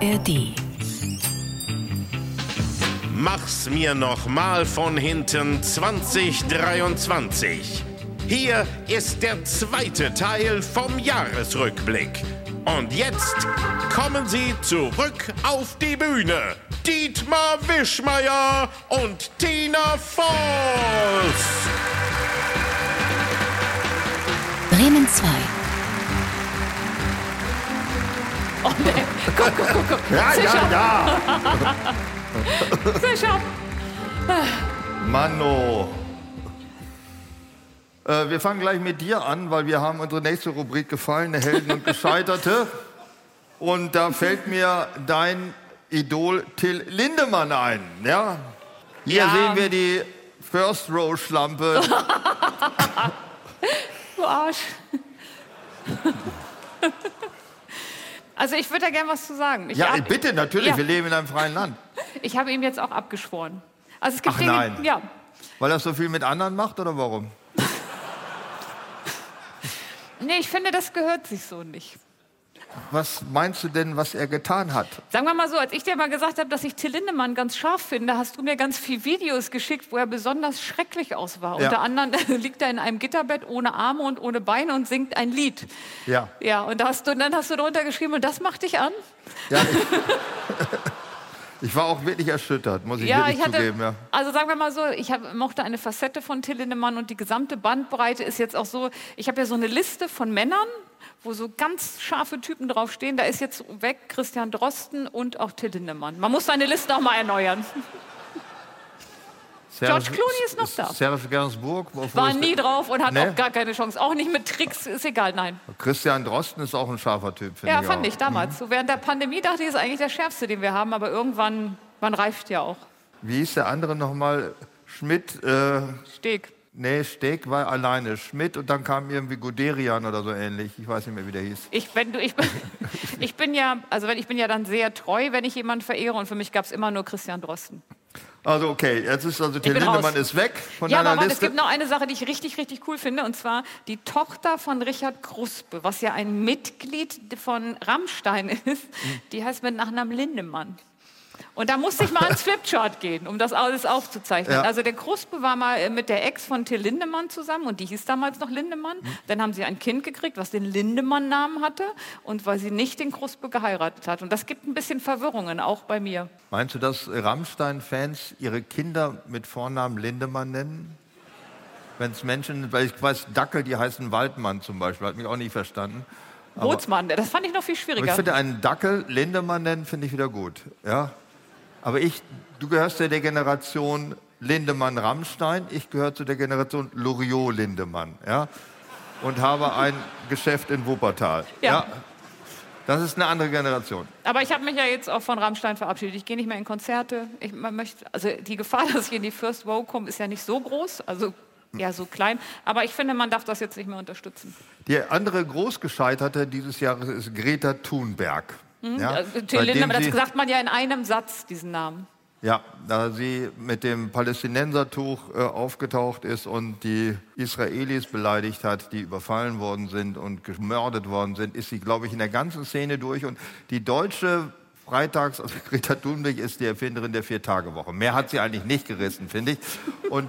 ARD. Mach's mir noch mal von hinten 2023. Hier ist der zweite Teil vom Jahresrückblick. Und jetzt kommen sie zurück auf die Bühne. Dietmar Wischmeier und Tina Voss. Bremen 2. Oh nee, guck, guck, guck, guck. Ja, ja, ja. sicher. Mano. Äh, wir fangen gleich mit dir an, weil wir haben unsere nächste Rubrik gefallene Helden und Gescheiterte. Und da fällt mir dein Idol Till Lindemann ein. Ja? Hier Ja. sehen wir die First Row Schlampe. Du Arsch. Also ich würde da gern was zu sagen. Ich Ja, hab- bitte, natürlich, Ja. wir leben in einem freien Land. Ich habe ihm jetzt auch abgeschworen. Also es gibt Ach Dinge, nein. ja. Weil er so viel mit anderen macht oder warum? Nee, ich finde, das gehört sich so nicht. Was meinst du denn, was er getan hat? Sagen wir mal so, als ich dir mal gesagt habe, dass ich Till Lindemann ganz scharf finde, hast du mir ganz viele Videos geschickt, wo er besonders schrecklich aus war. Ja. Unter anderem liegt er in einem Gitterbett ohne Arme und ohne Beine und singt ein Lied. Ja. Ja, und, hast du, dann hast du drunter geschrieben, und das macht dich an? ja ich, ich war auch wirklich erschüttert, muss ich Ja, wirklich ich hatte, zugeben. Ja. also sagen wir mal so, ich hab, mochte eine Facette von Till Lindemann und die gesamte Bandbreite ist jetzt auch so, ich habe ja so eine Liste von Männern, wo so ganz scharfe Typen draufstehen. Da ist jetzt weg Christian Drosten und auch Till Lindemann. Man muss seine Liste auch mal erneuern. George Serge- Clooney ist noch da. Wo- wo War nie drauf und hat Nee? auch gar keine Chance. Auch nicht mit Tricks, ist egal, nein. Christian Drosten ist auch ein scharfer Typ, finde Ja, ich fand auch. ich damals. So während der Pandemie dachte ich, ist eigentlich der schärfste, den wir haben, aber irgendwann, man reift ja auch. Wie hieß der andere nochmal? Schmidt, äh, Steg. Nee, Steg war alleine. Schmidt und dann kam irgendwie Guderian oder so ähnlich. Ich weiß nicht mehr, wie der hieß. Ich, wenn du, ich, bin, ich bin ja, also wenn, ich bin ja dann sehr treu, wenn ich jemanden verehre und für mich gab es immer nur Christian Drosten. Also okay, jetzt ist also Till Lindemann ist weg von Ja, deiner aber warte, es Liste. gibt noch eine Sache, die ich richtig, richtig cool finde, und zwar die Tochter von Richard Kruspe, was ja ein Mitglied von Rammstein ist, Mhm. die heißt mit Nachnamen Lindemann. Und da musste ich mal ans Flipchart gehen, um das alles aufzuzeichnen. Ja. Also der Kruspe war mal äh, mit der Ex von Till Lindemann zusammen und die hieß damals noch Lindemann. Mhm. Dann haben sie ein Kind gekriegt, was den Lindemann-Namen hatte und weil sie nicht den Kruspe geheiratet hat. Und das gibt ein bisschen Verwirrungen, auch bei mir. Meinst du, dass Rammstein-Fans ihre Kinder mit Vornamen Lindemann nennen? Wenn es Menschen, weil ich weiß, Dackel, die heißen Waldmann zum Beispiel, hat mich auch nicht verstanden. Bootsmann, das fand ich noch viel schwieriger. ich finde, einen Dackel Lindemann nennen, finde ich wieder gut. Ja? Aber ich, du gehörst ja der Generation Lindemann-Rammstein, ich gehöre zu der Generation Loriot-Lindemann. Ja? Und habe ein Geschäft in Wuppertal. Ja. Das ist eine andere Generation. Aber ich habe mich ja jetzt auch von Rammstein verabschiedet. Ich gehe nicht mehr in Konzerte. Ich, man möchte, also die Gefahr, dass ich in die First Row komme, ist ja nicht so groß, also ja so klein. Aber ich finde, man darf das jetzt nicht mehr unterstützen. Die andere Großgescheiterte dieses Jahres ist Greta Thunberg. Ja? Also, Till Lindemann, das sagt man ja in einem Satz, diesen Namen. Ja, da sie mit dem Palästinensertuch äh, aufgetaucht ist und die Israelis beleidigt hat, die überfallen worden sind und gemordet worden sind, ist sie, glaube ich, in der ganzen Szene durch. Und die deutsche Freitags, also Greta Thunberg ist die Erfinderin der Vier-Tage-Woche. Mehr hat sie eigentlich nicht gerissen, finde ich. Und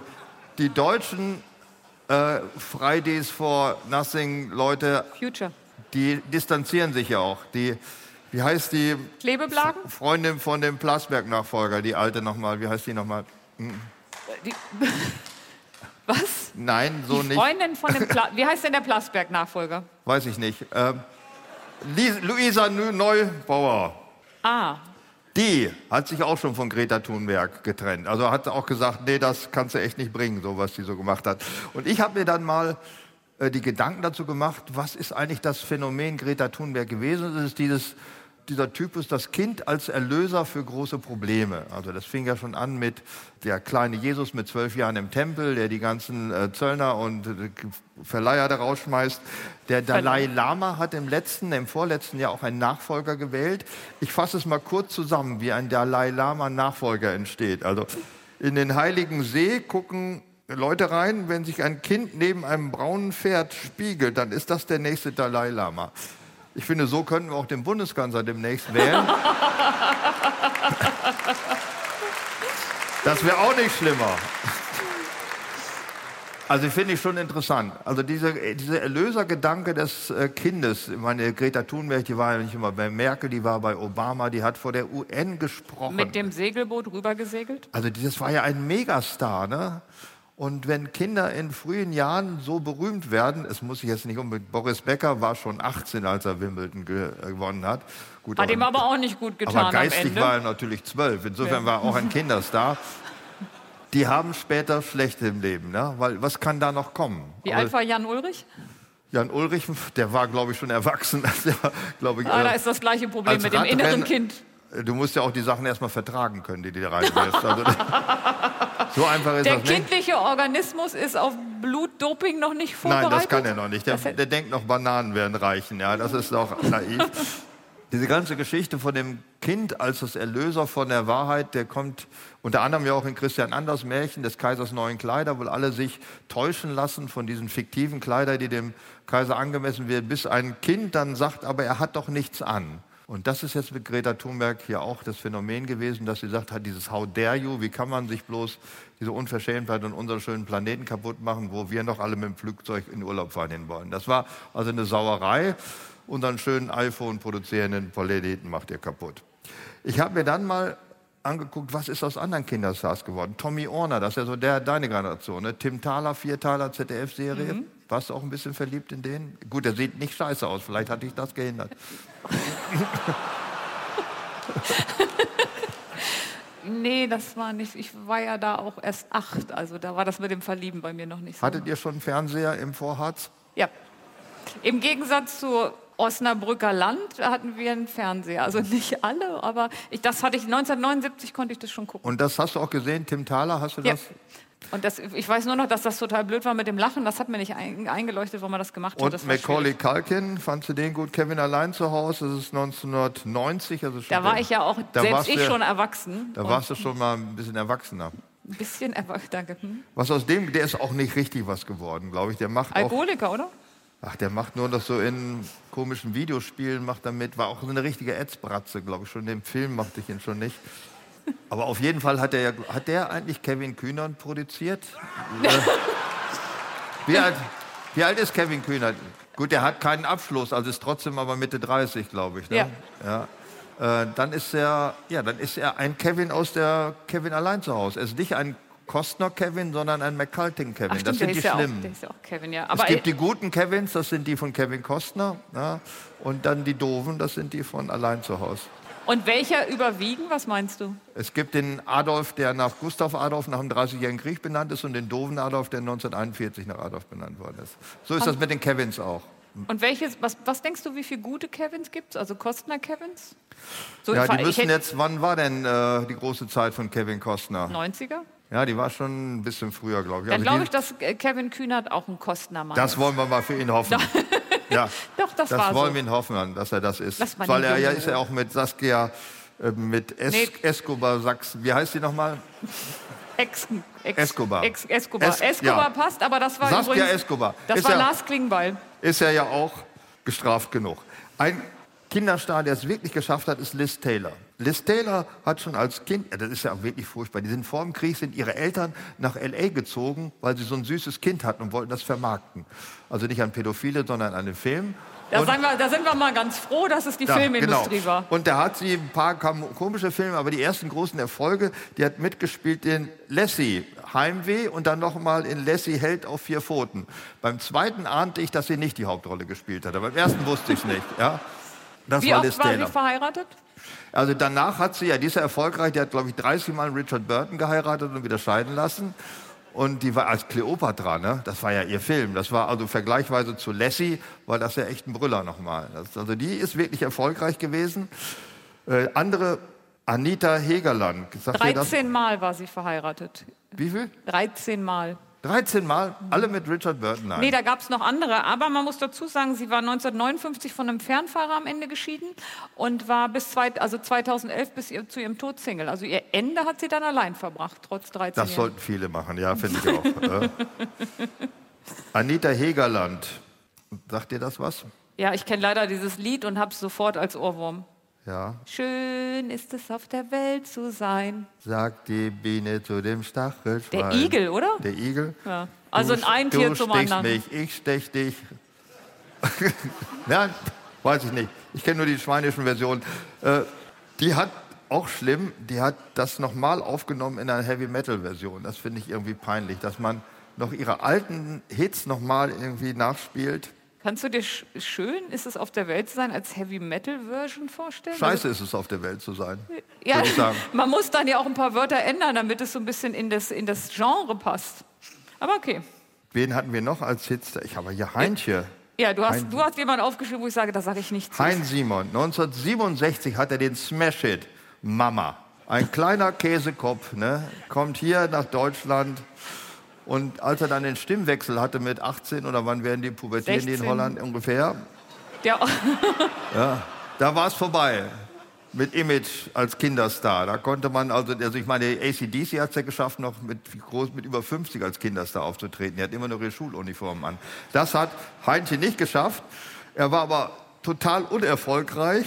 die deutschen äh, Fridays for Nothing Leute, Future. die distanzieren sich ja auch. Die, wie heißt die Klebeblagen? Freundin von dem Plasberg-Nachfolger, die alte nochmal, wie heißt die nochmal? Die, was? Nein, so die nicht. Freundin von dem, Pla wie heißt denn der Plasberg-Nachfolger? Weiß ich nicht. Ähm, Luisa Neu- Neubauer, Ah, die hat sich auch schon von Greta Thunberg getrennt. Also hat auch gesagt, nee, das kannst du echt nicht bringen, so was sie so gemacht hat. Und ich habe mir dann mal äh, die Gedanken dazu gemacht, was ist eigentlich das Phänomen Greta Thunberg gewesen? Das ist dieses, dieser Typus, das Kind als Erlöser für große Probleme. Also das fing ja schon an mit der kleine Jesus mit zwölf Jahren im Tempel, der die ganzen äh, Zöllner und äh, Verleiher da rausschmeißt. Der Dalai Lama hat im letzten, im vorletzten Jahr auch einen Nachfolger gewählt. Ich fasse es mal kurz zusammen, wie ein Dalai Lama Nachfolger entsteht. Also in den Heiligen See gucken Leute rein, wenn sich ein Kind neben einem braunen Pferd spiegelt, dann ist das der nächste Dalai Lama. Ich finde, so könnten wir auch den Bundeskanzler demnächst wählen. Das wäre auch nicht schlimmer. Also finde ich schon interessant. Also diese, dieser Erlösergedanke des äh, Kindes, ich meine, Greta Thunberg, die war ja nicht immer bei Merkel, die war bei Obama, die hat vor der UN gesprochen. Mit dem Segelboot rübergesegelt? Also das war ja ein Megastar, ne? Und wenn Kinder in frühen Jahren so berühmt werden, es muss ich jetzt nicht unbedingt, Boris Becker war schon 18, als er Wimbledon äh, gewonnen hat. Gut, hat aber, ihm aber auch nicht gut getan. Aber geistig war er natürlich zwölf, insofern ja. war er auch ein Kinderstar die haben später schlecht im Leben. Ne? Weil was kann da noch kommen? Wie alt war Jan Ulrich? Jan Ulrich, der war, glaube ich, schon erwachsen. Der, ich, ah, da äh, ist das gleiche Problem mit dem inneren Kind. Du musst ja auch die Sachen erstmal vertragen können, die du da reinwirfst. Also, so einfach ist der das nicht. Der kindliche Organismus ist auf Blutdoping noch nicht vorbereitet? Nein, das kann er noch nicht. Der, der denkt noch, Bananen werden reichen. Ja, das ist doch naiv. Diese ganze Geschichte von dem Kind als das Erlöser von der Wahrheit, der kommt unter anderem ja auch in Christian Anders Märchen des Kaisers neuen Kleider, wo alle sich täuschen lassen von diesen fiktiven Kleidern, die dem Kaiser angemessen werden, bis ein Kind dann sagt, aber er hat doch nichts an. Und das ist jetzt mit Greta Thunberg hier auch das Phänomen gewesen, dass sie sagt hat, dieses How dare you, wie kann man sich bloß diese Unverschämtheit und unseren schönen Planeten kaputt machen, wo wir noch alle mit dem Flugzeug in Urlaub fahren hin wollen. Das war also eine Sauerei unseren schönen iPhone produzierenden Planeten macht ihr kaputt. Ich habe mir dann mal angeguckt, was ist aus anderen Kinderstars geworden. Tommy Orner, das ist ja so der, deine Generation. Ne? Tim Thaler, Vierteiler ZDF-Serie. Mhm. Warst du auch ein bisschen verliebt in den? Gut, der sieht nicht scheiße aus, vielleicht hatte ich das gehindert. nee, das war nicht. Ich war ja da auch erst acht, also da war das mit dem Verlieben bei mir noch nicht so. Hattet ihr schon einen Fernseher im Vorharz? Ja. Im Gegensatz zu Osnabrücker Land hatten wir einen Fernseher. Also nicht alle, aber ich, das hatte ich 1979 konnte ich das schon gucken. Und das hast du auch gesehen, Tim Thaler, hast du ja. das? Und das, ich weiß nur noch, dass das total blöd war mit dem Lachen. Das hat mir nicht eingeleuchtet, warum man das gemacht hat. Und Macaulay Culkin, fandst du den gut? Kevin allein zu Hause, das ist 1990. Also da war ich ja auch, selbst ich der, schon erwachsen. Da warst du schon mal ein bisschen erwachsener. Ein bisschen erwachsen, danke. Hm? Was aus dem, der ist auch nicht richtig was geworden, glaube ich. Der macht Alkoholiker, oder? Ach, der macht nur noch so in komischen Videospielen, macht damit, war auch so eine richtige Ätzbratze, glaube ich schon. Im Film machte ich ihn schon nicht. Aber auf jeden Fall hat er hat der eigentlich Kevin Kühnert produziert? Wie, alt, wie alt ist Kevin Kühnert? Gut, der hat keinen Abschluss, also ist trotzdem aber Mitte 30, glaube ich. Ne? Ja. ja. Äh, dann ist er, ja, dann ist er ein Kevin aus der Kevin allein zu Hause. Er ist nicht ein Kostner Kevin, sondern ein McCulting Kevin. Ach, das sind die schlimmen. Ja auch, Kevin, ja. es gibt die guten Kevins, das sind die von Kevin Kostner. Ja, und dann die doofen, das sind die von Allein zu Hause. Und welcher überwiegen? Was meinst du? Es gibt den Adolf, der nach Gustav Adolf nach dem 30-jährigen Krieg benannt ist, und den doofen Adolf, der 1941 nach Adolf benannt worden ist. So ist das mit den Kevins auch. Und welches, was, was denkst du, wie viele gute Kevins gibt es? Also Kostner Kevins? So ja, die müssen jetzt, wann war denn äh, die große Zeit von Kevin Kostner? 90er? Ja, die war schon ein bisschen früher, glaube ich. Dann also glaube ich, dass Kevin Kühnert auch ein Kostnermann Das wollen wir mal für ihn hoffen. ja, Doch, das, das war wollen so. wir ihn hoffen, dass er das ist. Weil er ja ist ja auch mit Saskia, äh, mit es nee. Escobar Sachsen. Wie heißt sie nochmal? Ex, Ex, Escobar. Ex, Escobar. Es, Escobar ja. passt, aber das war Saskia übrigens, Escobar. Das ist war ja, Lars Klingbeil. Ist er ja auch gestraft genug. Ein Kinderstar, der es wirklich geschafft hat, ist Liz Taylor. Liz Taylor hat schon als Kind, das ist ja wirklich furchtbar, die sind vor dem Krieg, sind ihre Eltern nach L.A. gezogen, weil sie so ein süßes Kind hatten und wollten das vermarkten. Also nicht an Pädophile, sondern an den Film. Da, wir, da, sind wir mal ganz froh, dass es die ja, Filmindustrie genau. war. Und da hat sie ein paar komische Filme, aber die ersten großen Erfolge, die hat mitgespielt in Lassie, Heimweh und dann nochmal in Lassie Held auf vier Pfoten. Beim zweiten ahnte ich, dass sie nicht die Hauptrolle gespielt hat, aber beim ersten wusste ich es nicht. Ja. Das Wie war oft war sie verheiratet? Also danach hat sie, ja, die ist ja erfolgreich, die hat, glaube ich, 30 Mal Richard Burton geheiratet und wieder scheiden lassen. Und die war als Cleopatra, ne? das war ja ihr Film. Das war also vergleichsweise zu Lassie, war das ja echt ein Brüller nochmal. Das, also die ist wirklich erfolgreich gewesen. Äh, andere, Anita Hegerland. 13 Mal war sie verheiratet. Wie viel? 13 Mal. 13 Mal, alle mit Richard Burton. Nein, nee, da gab es noch andere. Aber man muss dazu sagen, sie war 1959 von einem Fernfahrer am Ende geschieden und war bis zwei, also 2011 bis ihr, zu ihrem Tod Single. Also ihr Ende hat sie dann allein verbracht, trotz 13 Das Jahren. sollten viele machen, ja, finde ich auch. äh. Anita Hegerland, sagt dir das was? Ja, ich kenne leider dieses Lied und habe es sofort als Ohrwurm. Ja, Schön ist es auf der Welt zu sein. sagt die Biene zu dem Stachelschwein. Der Igel, oder? Der Igel. Ja. Also Du- ein Tier du zum stichst anderen. mich, ich stech dich. ja, weiß ich nicht. Ich kenne nur die schweinischen Versionen. Äh, die hat auch schlimm, die hat das nochmal aufgenommen in einer Heavy Metal Version. Das finde ich irgendwie peinlich, dass man noch ihre alten Hits nochmal irgendwie nachspielt. Kannst du dir sch schön ist es auf der Welt zu sein als Heavy Metal Version vorstellen? Scheiße ist es, auf der Welt zu sein. Ja, ich sagen. man muss dann ja auch ein paar Wörter ändern, damit es so ein bisschen in das, in das Genre passt. Aber okay. Wen hatten wir noch als Hits? Ich habe hier Heintje. Ja, du hast, Hein- du hast jemanden aufgeschrieben, wo ich sage, da sage ich nichts. zu. Hein Simon. 1967 hat er den Smash-Hit Mama. Ein kleiner Käsekopf, ne? kommt hier nach Deutschland. Und als er dann den Stimmwechsel hatte mit 18 oder wann werden die pubertieren die in 16. Holland ungefähr, Der, da war es vorbei mit Image als Kinderstar. Da konnte man, also, also ich meine, ACDC hat es ja geschafft, noch mit, groß, mit über 50 als Kinderstar aufzutreten. Er hat immer noch ihre Schuluniformen an. Das hat Heinchen nicht geschafft. Er war aber total unerfolgreich.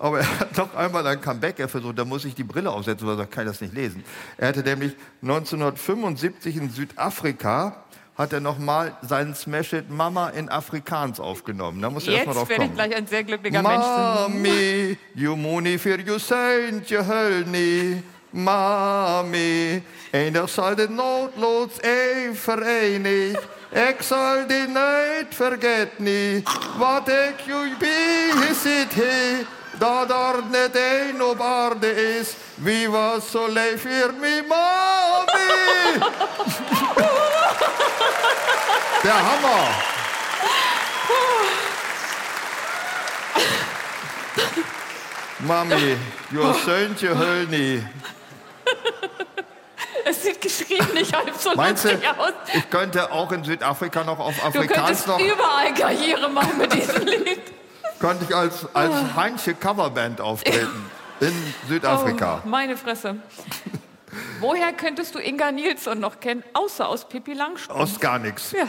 Aber er hat noch einmal ein Comeback er versucht, da muss ich die Brille aufsetzen, weil er sagt, kann ich das nicht lesen. Er hatte nämlich 1975 in Südafrika hat er noch mal seinen Smash-Hit Mama in Afrikaans aufgenommen. Da muss er erst mal jetzt drauf werde ich kommen. gleich ein sehr glücklicher Mensch sein. Mami, you money für you saint, je hölni. Mami, enig zal de noodloos een verenig. Ik zal die nooit vergeten. Wat ik je bezit he, op aarde is. Wie was zo leef voor me, mami? Der Hammer. Mami, your Söhnchen hölni. Es sieht geschrieben nicht halb so Meinst du, lustig aus. ich könnte auch in Südafrika noch auf Du Afrikaans könntest noch, überall Karriere machen mit diesem Lied. Könnte ich als, als Heinche Coverband auftreten in Südafrika. Oh, meine Fresse. Woher könntest du Inga Nilsson noch kennen, außer aus Pippi Langstrumpf? Aus gar nichts. Ja,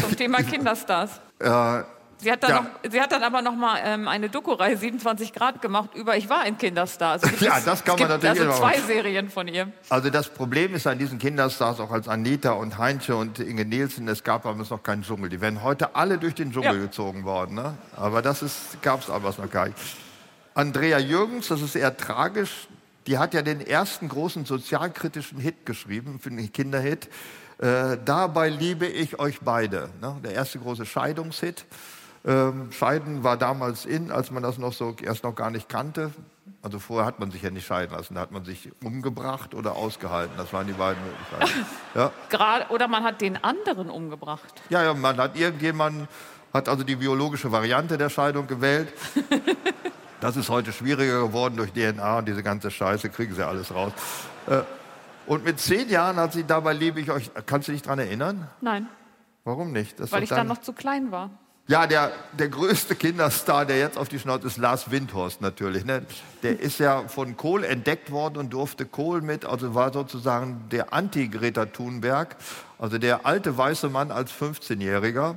zum Thema Kinderstars. Äh, Sie hat dann, Ja. noch, sie hat dann aber noch mal ähm, eine Doku-Reihe 27 Grad gemacht über Ich war ein Kinderstar. Also Ja, das kann man natürlich Also zwei machen. Serien von ihr. also das Problem ist an diesen Kinderstars, auch als Anita und Heinche und Inge Nielsen, es gab damals noch keinen Dschungel. Die wären heute alle durch den Dschungel Ja. gezogen worden. Ne? Aber das gab es damals noch gar nicht. Andrea Jürgens, das ist eher tragisch, die hat ja den ersten großen sozialkritischen Hit geschrieben, für einen Kinderhit. Äh, Dabei liebe ich euch beide. Ne? Der erste große Scheidungshit. Ähm, Scheiden war damals in, als man das noch so erst noch gar nicht kannte. Also vorher hat man sich ja nicht scheiden lassen. Da hat man sich umgebracht oder ausgehalten. Das waren die beiden Möglichkeiten. Ja, Gerade, oder man hat den anderen umgebracht. ja, ja man hat irgendjemanden, hat also die biologische Variante der Scheidung gewählt. Das ist heute schwieriger geworden durch DNA und diese ganze Scheiße, kriegen sie alles raus. Äh, Und mit zehn Jahren hat sie dabei liebe ich euch. Kannst du dich daran erinnern? Nein, Warum nicht? Das weil ich dann noch zu klein war. Ja, der, der größte Kinderstar, der jetzt auf die Schnauze ist, Lars Windhorst natürlich. Ne? Der ist ja von Kohl entdeckt worden und durfte Kohl mit, also war sozusagen der Anti-Greta Thunberg, also der alte weiße Mann als 15-Jähriger.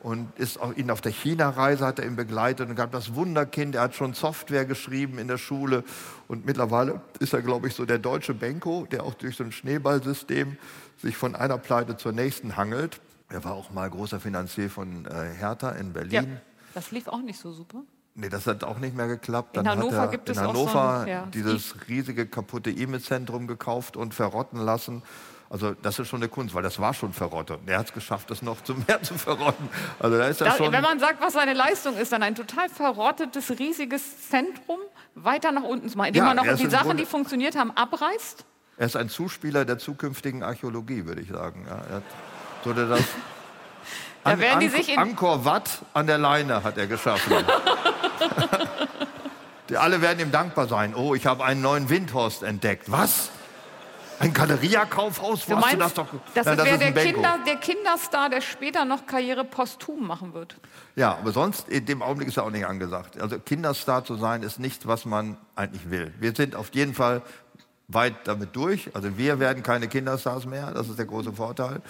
Und ist auch ihn auf der China-Reise hat er ihn begleitet und gab das Wunderkind. Er hat schon Software geschrieben in der Schule und mittlerweile ist er, glaube ich, so der deutsche Benko, der auch durch so ein Schneeballsystem sich von einer Pleite zur nächsten hangelt. Er war auch mal großer Finanzier von äh, Hertha in Ja, Berlin. das lief auch nicht so super. Nee, das hat auch nicht mehr geklappt. In Dann Hannover hat er gibt in es auch so Hannover ein- ja. dieses riesige kaputte E-Mail-Zentrum gekauft und verrotten lassen. Also das ist schon eine Kunst, weil das war schon verrottet. Er hat es geschafft, das noch zum mehr zu verrotten. Also da ist er Da, schon. wenn man sagt, was seine Leistung ist, dann ein total verrottetes, riesiges Zentrum weiter nach unten zu machen, indem Ja, man noch die Sachen, Grunde- die funktioniert haben, abreißt. Er ist ein Zuspieler der zukünftigen Archäologie, würde ich sagen. Ja, er der das Da werden die Ank- sich in- Angkor Wat an der Leine hat er geschaffen. die alle werden ihm dankbar sein. Oh, ich habe einen neuen Windhorst entdeckt. Was? Ein Galeria-Kaufhaus? Wo Du meinst, du das doch? das Nein, wäre ist der. Kinder, der Kinderstar, der später noch Karriere posthum machen wird. Ja, aber sonst, in dem Augenblick ist er auch nicht angesagt. Also Kinderstar zu sein, ist nicht, was man eigentlich will. Wir sind auf jeden Fall weit damit durch. Also wir werden keine Kinderstars mehr, das ist der große Vorteil.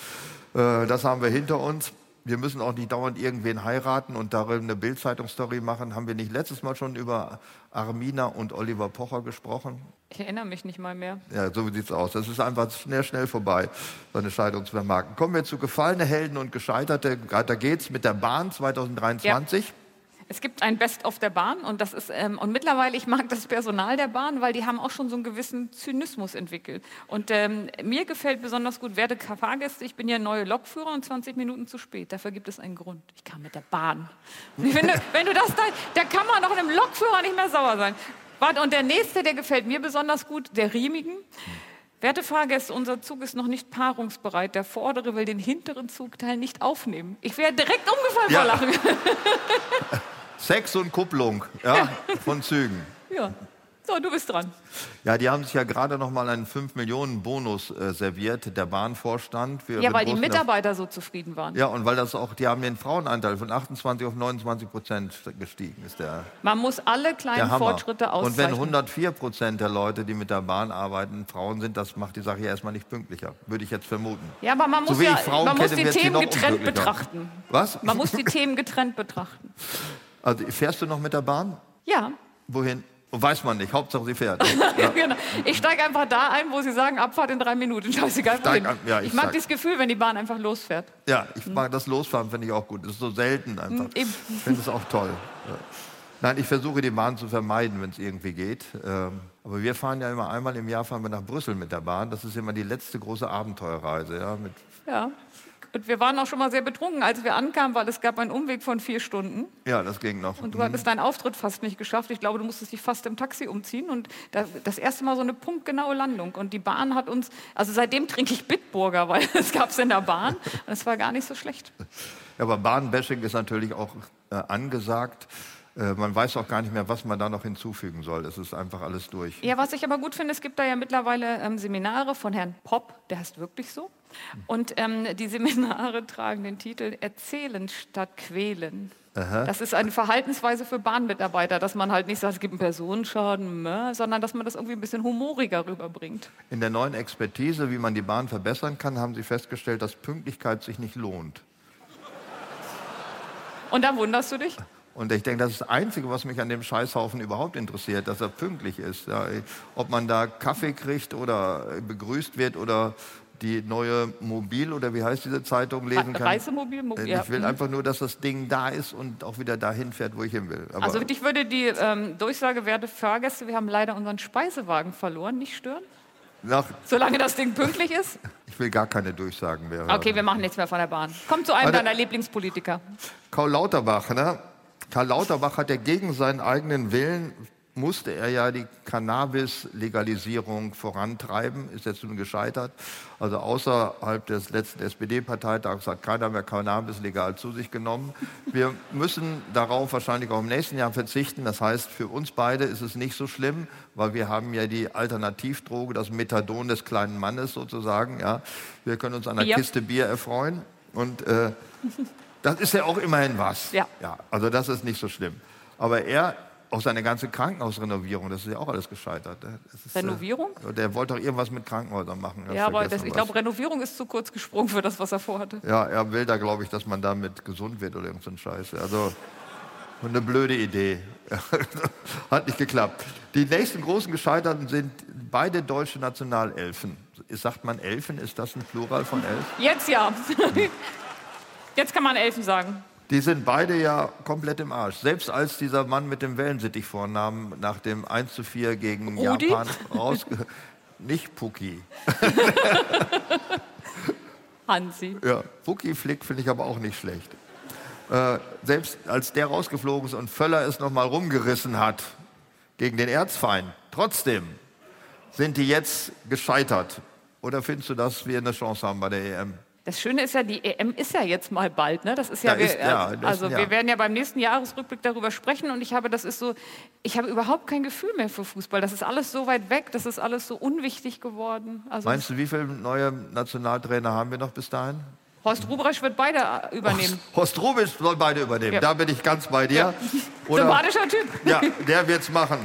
Äh, Das haben wir hinter uns. wir müssen auch nicht dauernd irgendwen heiraten und darin eine Bildzeitungsstory machen. Haben wir nicht letztes Mal schon über Armina und Oliver Pocher gesprochen? Ich erinnere mich nicht mal mehr. Ja, so sieht es aus. Das ist einfach schnell, schnell vorbei, so eine Scheidung zu vermarkten. Kommen wir zu gefallene Helden und Gescheiterte. Da geht's mit der Bahn 2023. Ja. Es gibt ein Best of der Bahn und das ist ähm, und mittlerweile ich mag das Personal der Bahn, weil die haben auch schon so einen gewissen Zynismus entwickelt. Und ähm, mir gefällt besonders gut, werte Fahrgäste, ich bin ja neue Lokführer und 20 Minuten zu spät. Dafür gibt es einen Grund. Ich kam mit der Bahn. Ich finde, wenn du das da, da kann man doch einem Lokführer nicht mehr sauer sein. Und der nächste, der gefällt mir besonders gut, der Riemigen. Werte Fahrgäste, unser Zug ist noch nicht paarungsbereit. Der vordere will den hinteren Zugteil nicht aufnehmen. Ich wäre direkt umgefallen ja. vor Lachen. Sex und Kupplung ja, von Zügen. Ja. So, du bist dran. Ja, die haben sich ja gerade noch mal einen 5 Millionen Bonus äh, serviert, der Bahnvorstand. Ja, weil die Mitarbeiter so zufrieden waren. Ja, und weil das auch, die haben den Frauenanteil von 28 auf 29 Prozent gestiegen, ist der. Man muss alle kleinen Fortschritte auszeichnen. Und wenn 104 Prozent der Leute, die mit der Bahn arbeiten, Frauen sind, das macht die Sache ja erstmal nicht pünktlicher, würde ich jetzt vermuten. Ja, aber man muss, so ja, man muss die Themen getrennt betrachten. Was? Man muss die Themen getrennt betrachten. Also fährst du noch mit der Bahn? Ja. Wohin? Weiß man nicht, Hauptsache sie fährt. Ja. genau. Ich steige einfach da ein, wo sie sagen, Abfahrt in drei Minuten. Scheißegal, wohin. An, ja, ich, ich mag das Gefühl, wenn die Bahn einfach losfährt. Ja, ich hm. mag das Losfahren, finde ich auch gut. Das ist so selten einfach. Hm, ich finde es auch toll. Ja. Nein, ich versuche die Bahn zu vermeiden, wenn es irgendwie geht. Ähm, aber wir fahren ja immer einmal im Jahr fahren wir nach Brüssel mit der Bahn. Das ist immer die letzte große Abenteuerreise. Ja, mit ja. Und wir waren auch schon mal sehr betrunken, als wir ankamen, weil es gab einen Umweg von vier Stunden. Ja, das ging noch. Und du mhm. hattest deinen Auftritt fast nicht geschafft. Ich glaube, du musstest dich fast im Taxi umziehen. Und das erste Mal so eine punktgenaue Landung. Und die Bahn hat uns, also seitdem trinke ich Bitburger, weil es gab es in der Bahn. Und es war gar nicht so schlecht. Ja, aber Bahnbashing ist natürlich auch äh, angesagt. Äh, man weiß auch gar nicht mehr, was man da noch hinzufügen soll. Es ist einfach alles durch. Ja, was ich aber gut finde, es gibt da ja mittlerweile ähm, Seminare von Herrn Popp, der heißt wirklich so. Und ähm, die Seminare tragen den Titel Erzählen statt Quälen. Aha. Das ist eine Verhaltensweise für Bahnmitarbeiter, dass man halt nicht sagt, es gibt einen Personenschaden, sondern dass man das irgendwie ein bisschen humoriger rüberbringt. In der neuen Expertise, wie man die Bahn verbessern kann, haben Sie festgestellt, dass Pünktlichkeit sich nicht lohnt. Und da wunderst du dich? Und ich denke, das ist das Einzige, was mich an dem Scheißhaufen überhaupt interessiert, dass er pünktlich ist. Ja, ob man da Kaffee kriegt oder begrüßt wird oder die neue Mobil oder wie heißt diese Zeitung lesen kann. Reisemobil? Mo äh, ich will ja. einfach nur, dass das Ding da ist und auch wieder dahin fährt, wo ich hin will. Aber also ich würde die ähm, Durchsage, werte Fahrgäste, wir haben leider unseren Speisewagen verloren, nicht stören? Nach Solange das Ding pünktlich ist? Ich will gar keine Durchsagen mehr. Okay, wir machen nichts mehr von der Bahn. Komm zu einem deiner Lieblingspolitiker. Karl Lauterbach, ne? Karl Lauterbach hat ja gegen seinen eigenen Willen musste er ja die Cannabis-Legalisierung vorantreiben, ist jetzt nun gescheitert. Also außerhalb des letzten SPD-Parteitags hat keiner mehr Cannabis legal zu sich genommen. Wir müssen darauf wahrscheinlich auch im nächsten Jahr verzichten. Das heißt, für uns beide ist es nicht so schlimm, weil wir haben ja die Alternativdroge, das Methadon des kleinen Mannes sozusagen. Ja. Wir können uns an einer ja. Kiste Bier erfreuen und äh, das ist ja auch immerhin was. Ja. ja. Also das ist nicht so schlimm. Aber er, auch seine ganze Krankenhausrenovierung, das ist ja auch alles gescheitert. Ist, äh, Renovierung? Äh, der wollte doch irgendwas mit Krankenhäusern machen. Ja, aber das, ich glaube, Renovierung ist zu kurz gesprungen für das, was er vorhatte. Ja, er will da, glaube ich, dass man damit gesund wird oder irgend so ein Scheiß. Also eine blöde Idee. Hat nicht geklappt. Die nächsten großen Gescheiterten sind beide deutsche Nationalelfen. Sagt man Elfen? Ist das ein Plural von Elf? Jetzt ja. Jetzt kann man Elfen sagen. Die sind beide ja komplett im Arsch. Selbst als dieser Mann mit dem Wellensittich-Vornamen nach dem 1 zu 4 gegen Rudi? Japan raus... Nicht Puki. Hansi. Ja, Puki Flick finde ich aber auch nicht schlecht. Äh, selbst als der rausgeflogen ist und Völler es noch mal rumgerissen hat gegen den Erzfeind, trotzdem sind die jetzt gescheitert. Oder findest du, dass wir eine Chance haben bei der EM? Das Schöne ist ja, die EM ist ja jetzt mal bald. Ne? Das ist ja, da wir, ist, ja also wir werden ja beim nächsten Jahresrückblick darüber sprechen und ich habe, das ist so, ich habe überhaupt kein Gefühl mehr für Fußball. Das ist alles so weit weg, das ist alles so unwichtig geworden. Also Meinst du, wie viele neue Nationaltrainer haben wir noch bis dahin? Horst Rubisch wird beide äh, übernehmen. Horst, Horst Rubisch soll beide übernehmen. Ja. Da bin ich ganz bei dir. Ja. Sympathischer Typ. Ja, der wird es machen.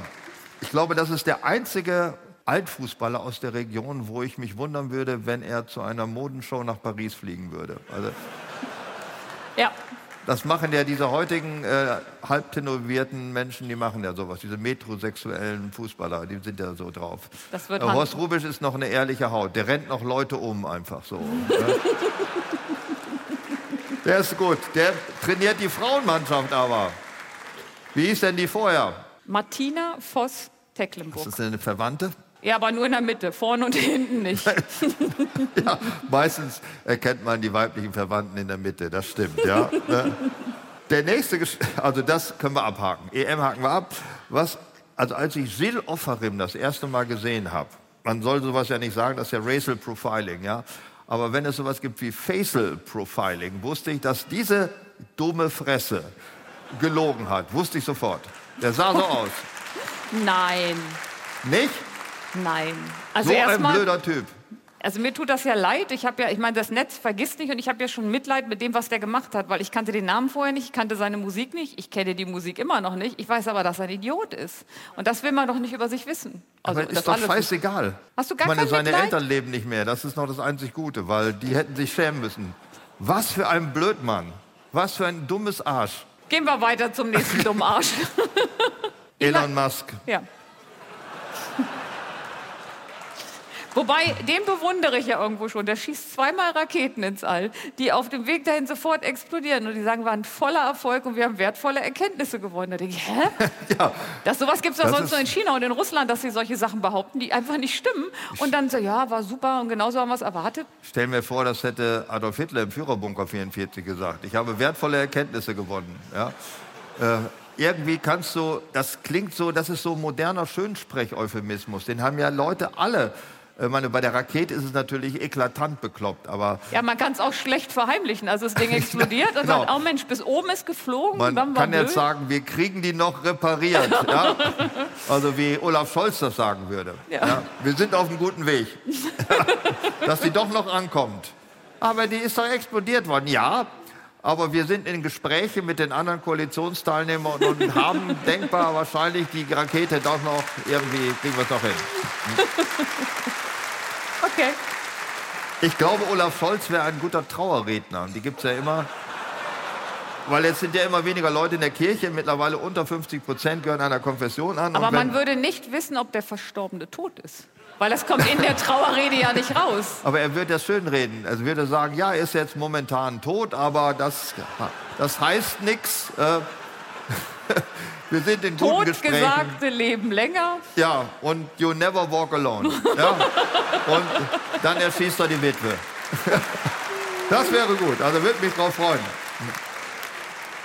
Ich glaube, das ist der einzige Altfußballer aus der Region, wo ich mich wundern würde, wenn er zu einer Modenshow nach Paris fliegen würde. Also, Ja. Das machen ja diese heutigen äh, halbtätowierten Menschen, die machen ja sowas. Diese metrosexuellen Fußballer, die sind ja so drauf. Das wird äh, Horst Rubisch ist noch eine ehrliche Haut. Der rennt noch Leute um, einfach so. ne? Der ist gut. Der trainiert die Frauenmannschaft aber. Wie hieß denn die vorher? Martina Ist Voss-Tecklenburg. das eine Verwandte? Ja, aber nur in der Mitte, vorne und hinten nicht. Ja, meistens erkennt man die weiblichen Verwandten in der Mitte, das stimmt, ja. Ne? Der nächste, also das können wir abhaken. EM haken wir ab. Was, also als ich Sil Offarim das erste Mal gesehen habe, man soll sowas ja nicht sagen, das ist ja Racial Profiling, ja. Aber wenn es sowas gibt wie Facial Profiling, wusste ich, dass diese dumme Fresse gelogen hat. Wusste ich sofort. Der sah so aus. Nein, Nicht? Nein. Also So ein erstmal, blöder Typ. also mir tut das ja leid. Ich habe ja, ich meine, das Netz vergisst nicht und ich habe ja schon Mitleid mit dem, was der gemacht hat, weil ich kannte den Namen vorher nicht, ich kannte seine Musik nicht, ich kenne die Musik immer noch nicht. Ich weiß aber, dass er ein Idiot ist. Und das will man doch nicht über sich wissen. Also, Aber das ist doch alles- scheißegal. Hast du gar ich meine, seine Mitleid? Eltern leben nicht mehr. Das ist noch das einzig Gute, weil die hätten sich schämen müssen. Was für ein Blödmann. Was für ein dummes Arsch. Gehen wir weiter zum nächsten dummen Arsch. Elon Musk. Ja. Wobei, den bewundere ich ja irgendwo schon. Der schießt zweimal Raketen ins All, die auf dem Weg dahin sofort explodieren. Und die sagen, war ein voller Erfolg und wir haben wertvolle Erkenntnisse gewonnen. Da denke ich, hä? Ja, Das, sowas gibt es doch sonst nur in China und in Russland, dass sie solche Sachen behaupten, die einfach nicht stimmen. Und dann so, ja, war super und genauso haben wir es erwartet. stell mir vor, das hätte Adolf Hitler im Führerbunker 44 gesagt. Ich habe wertvolle Erkenntnisse gewonnen. Ja? Äh, irgendwie kannst du, das klingt so, das ist so moderner Schönsprech-Euphemismus. Den haben ja Leute alle. Ich meine, bei der Rakete ist es natürlich eklatant bekloppt, aber Ja, man kann es auch schlecht verheimlichen. Also das Ding explodiert und Genau. sagt, oh Mensch, bis oben ist geflogen, Man kann blöd. jetzt sagen, wir kriegen die noch repariert. ja? Also wie Olaf Scholz das sagen würde. Ja. Ja? Wir sind auf einem guten Weg. Dass die doch noch ankommt. Aber die ist doch explodiert worden. Ja, aber wir sind in Gesprächen mit den anderen Koalitionsteilnehmern und haben denkbar wahrscheinlich die Rakete doch noch irgendwie, kriegen wir es doch hin. Okay. Ich glaube, Olaf Scholz wäre ein guter Trauerredner. Und die gibt es ja immer. Weil jetzt sind ja immer weniger Leute in der Kirche. Mittlerweile unter 50 Prozent gehören einer Konfession an. Aber man würde nicht wissen, ob der Verstorbene tot ist. Weil das kommt in der Trauerrede ja nicht raus. aber er wird das schön reden. Also würde sagen, ja, er ist jetzt momentan tot, aber das, das heißt nichts. Äh, wir sind in guten Gesprächen. Totgesagte leben länger. Ja, und you never walk alone. Ja? Und dann erschießt er die Witwe. Das wäre gut. Also würde mich drauf freuen.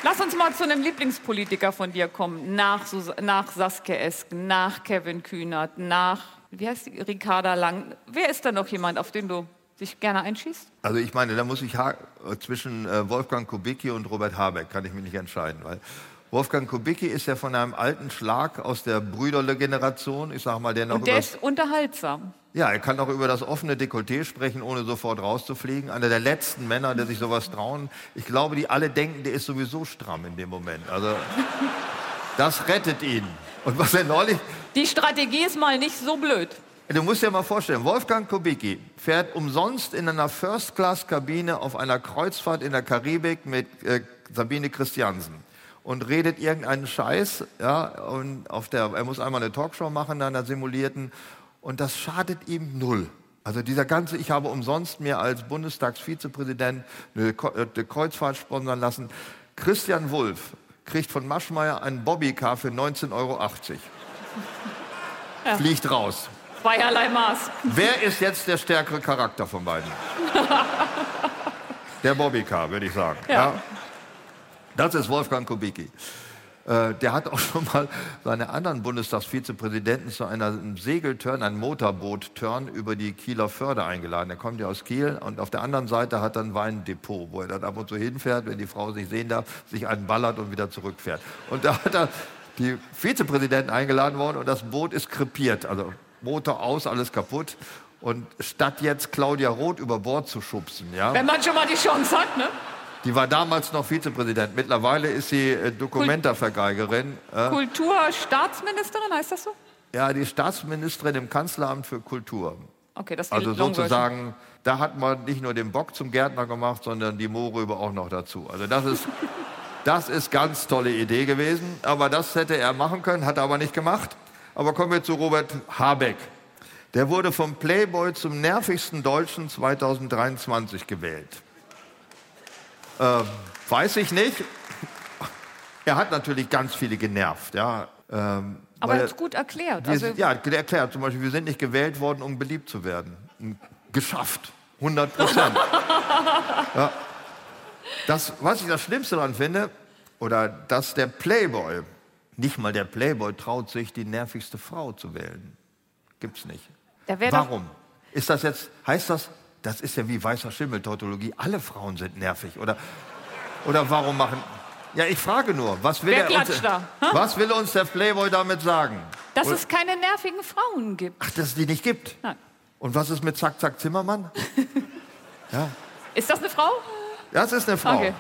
Lass uns mal zu einem Lieblingspolitiker von dir kommen. Nach, Sus nach Saskia Esken, nach Kevin Kühnert, nach, wie heißt die, Ricarda Lang. Wer ist da noch jemand, auf den du dich gerne einschießt? Also ich meine, da muss ich zwischen äh, Wolfgang Kubicki und Robert Habeck kann ich mich nicht entscheiden, weil Wolfgang Kubicki ist ja von einem alten Schlag aus der Brüderle-Generation, ich sag mal, der noch Und der ist unterhaltsam. ja, er kann auch über das offene Dekolleté sprechen, ohne sofort rauszufliegen. Einer der letzten Männer, der sich sowas trauen. Ich glaube, die alle denken, der ist sowieso stramm in dem Moment. Also das rettet ihn. Und was er neulich Die Strategie ist mal nicht so blöd. Du musst dir mal vorstellen, Wolfgang Kubicki fährt umsonst in einer First-Class-Kabine auf einer Kreuzfahrt in der Karibik mit äh, Sabine Christiansen und redet irgendeinen Scheiß. Ja, und auf der, er muss einmal eine Talkshow machen, einer simulierten. Und das schadet ihm null. Also dieser ganze, ich habe umsonst mir als Bundestagsvizepräsident eine, Ko- äh, eine Kreuzfahrt sponsern lassen. Christian Wulff kriegt von Maschmeyer einen Bobbycar für 19,80 Euro. Fliegt raus. Zweierlei Maß. Wer ist jetzt der stärkere Charakter von beiden? Der Bobbycar, würde ich sagen. Ja. Das ist Wolfgang Kubicki. Äh, Der hat auch schon mal seine anderen Bundestagsvizepräsidenten zu einem Segelturn, einem Motorboot-Turn über die Kieler Förde eingeladen. Er kommt ja aus Kiel und auf der anderen Seite hat er ein Weindepot, wo er dann ab und zu hinfährt, wenn die Frau sich sehen darf, sich einen ballert und wieder zurückfährt. Und da hat er die Vizepräsidenten eingeladen worden und das Boot ist krepiert. Also Motor aus, alles kaputt. Und statt jetzt Claudia Roth über Bord zu schubsen, ja, Wenn man schon mal die Chance hat, ne? Die war damals noch Vizepräsident. Mittlerweile ist sie äh, Dokumentarvergeigerin. Äh, Kulturstaatsministerin, heißt das so? ja, die Staatsministerin im Kanzleramt für Kultur. Okay, das ist die Also sozusagen, da hat man nicht nur den Bock zum Gärtner gemacht, sondern die Mohrrübe auch noch dazu. Also das ist, das ist ganz tolle Idee gewesen. Aber das hätte er machen können, hat er aber nicht gemacht. Aber kommen wir zu Robert Habeck. Der wurde vom Playboy zum nervigsten Deutschen 2023 gewählt. Ähm, weiß ich nicht. Er hat natürlich ganz viele genervt. Ja. Ähm, Aber er hat es gut erklärt. wir, Also, ja, erklärt zum Beispiel, wir sind nicht gewählt worden, um beliebt zu werden. Geschafft. 100 Prozent. ja. Das, was ich das Schlimmste daran finde, oder dass der Playboy, nicht mal der Playboy traut sich, die nervigste Frau zu wählen. Gibt's nicht. Warum? Ist das jetzt, heißt das, das ist ja wie weißer Schimmel, Tautologie, alle Frauen sind nervig? Oder, oder warum machen. Ja, ich frage nur, was will, Wer er uns, da? Was will uns der Playboy damit sagen? dass Oder- es keine nervigen Frauen gibt. Ach, dass es die nicht gibt. Nein. Und was ist mit Zack, Zack, Zimmermann? Ist das eine Frau? Das ist eine Frau. Okay.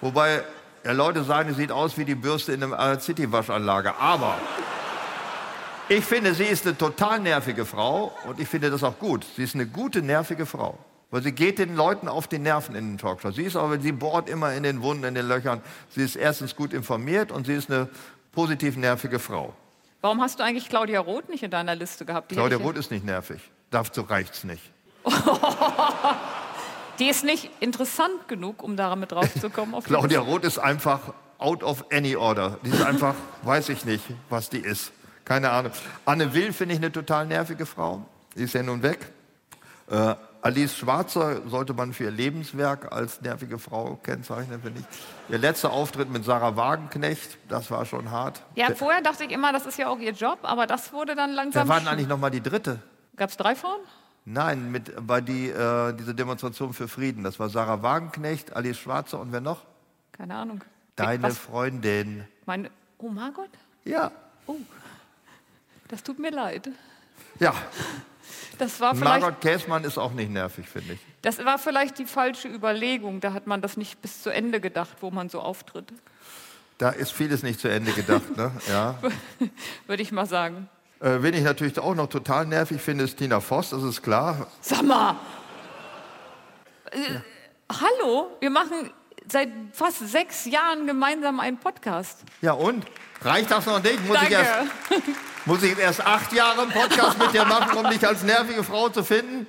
Wobei ja, Leute sagen, sie sieht aus wie die Bürste in einer City-Waschanlage. Aber ich finde, sie ist eine total nervige Frau und ich finde das auch gut. Sie ist eine gute, nervige Frau. Weil sie geht den Leuten auf die Nerven in den Talkshows. Sie ist aber, sie bohrt immer in den Wunden, in den Löchern. Sie ist erstens gut informiert und sie ist eine positiv nervige Frau. Warum hast du eigentlich Claudia Roth nicht in deiner Liste gehabt? Die Claudia Roth ist nicht nervig. Dazu reicht's nicht. Die ist nicht interessant genug, um damit draufzukommen. Claudia. Roth ist einfach out of any order. Die ist einfach, weiß ich nicht, was die ist. Keine Ahnung. Anne Will finde ich eine total nervige Frau. Die ist ja nun weg. Äh, Alice Schwarzer sollte man für ihr Lebenswerk als nervige Frau kennzeichnen, finde ich. Ihr letzter Auftritt mit Sarah Wagenknecht, das war schon hart. Ja, vorher dachte ich immer, das ist ja auch ihr Job, aber das wurde dann langsam. wer war denn eigentlich nochmal die dritte? Gab es drei Frauen? Nein, mit, bei die, äh, diese Demonstration für Frieden. Das war Sarah Wagenknecht, Alice Schwarzer und wer noch? Keine Ahnung. Deine Was? Freundin. Meine. Oh Margot? Ja, Das tut mir leid. ja. Das war vielleicht, Margot Käßmann ist auch nicht nervig, finde ich. das war vielleicht die falsche Überlegung. Da hat man das nicht bis zu Ende gedacht, wo man so auftritt. Da ist vieles nicht zu Ende gedacht. Ne? Ja. Würde ich mal sagen. Äh, wen ich natürlich auch noch total nervig finde, ist Tina Voss, das ist klar. Sag mal. Äh, hallo, wir machen seit fast sechs Jahren gemeinsam einen Podcast. Ja und? Reicht das noch nicht? Muss, ich Danke. erst, muss ich erst acht Jahre einen Podcast mit dir machen, um dich als nervige Frau zu finden?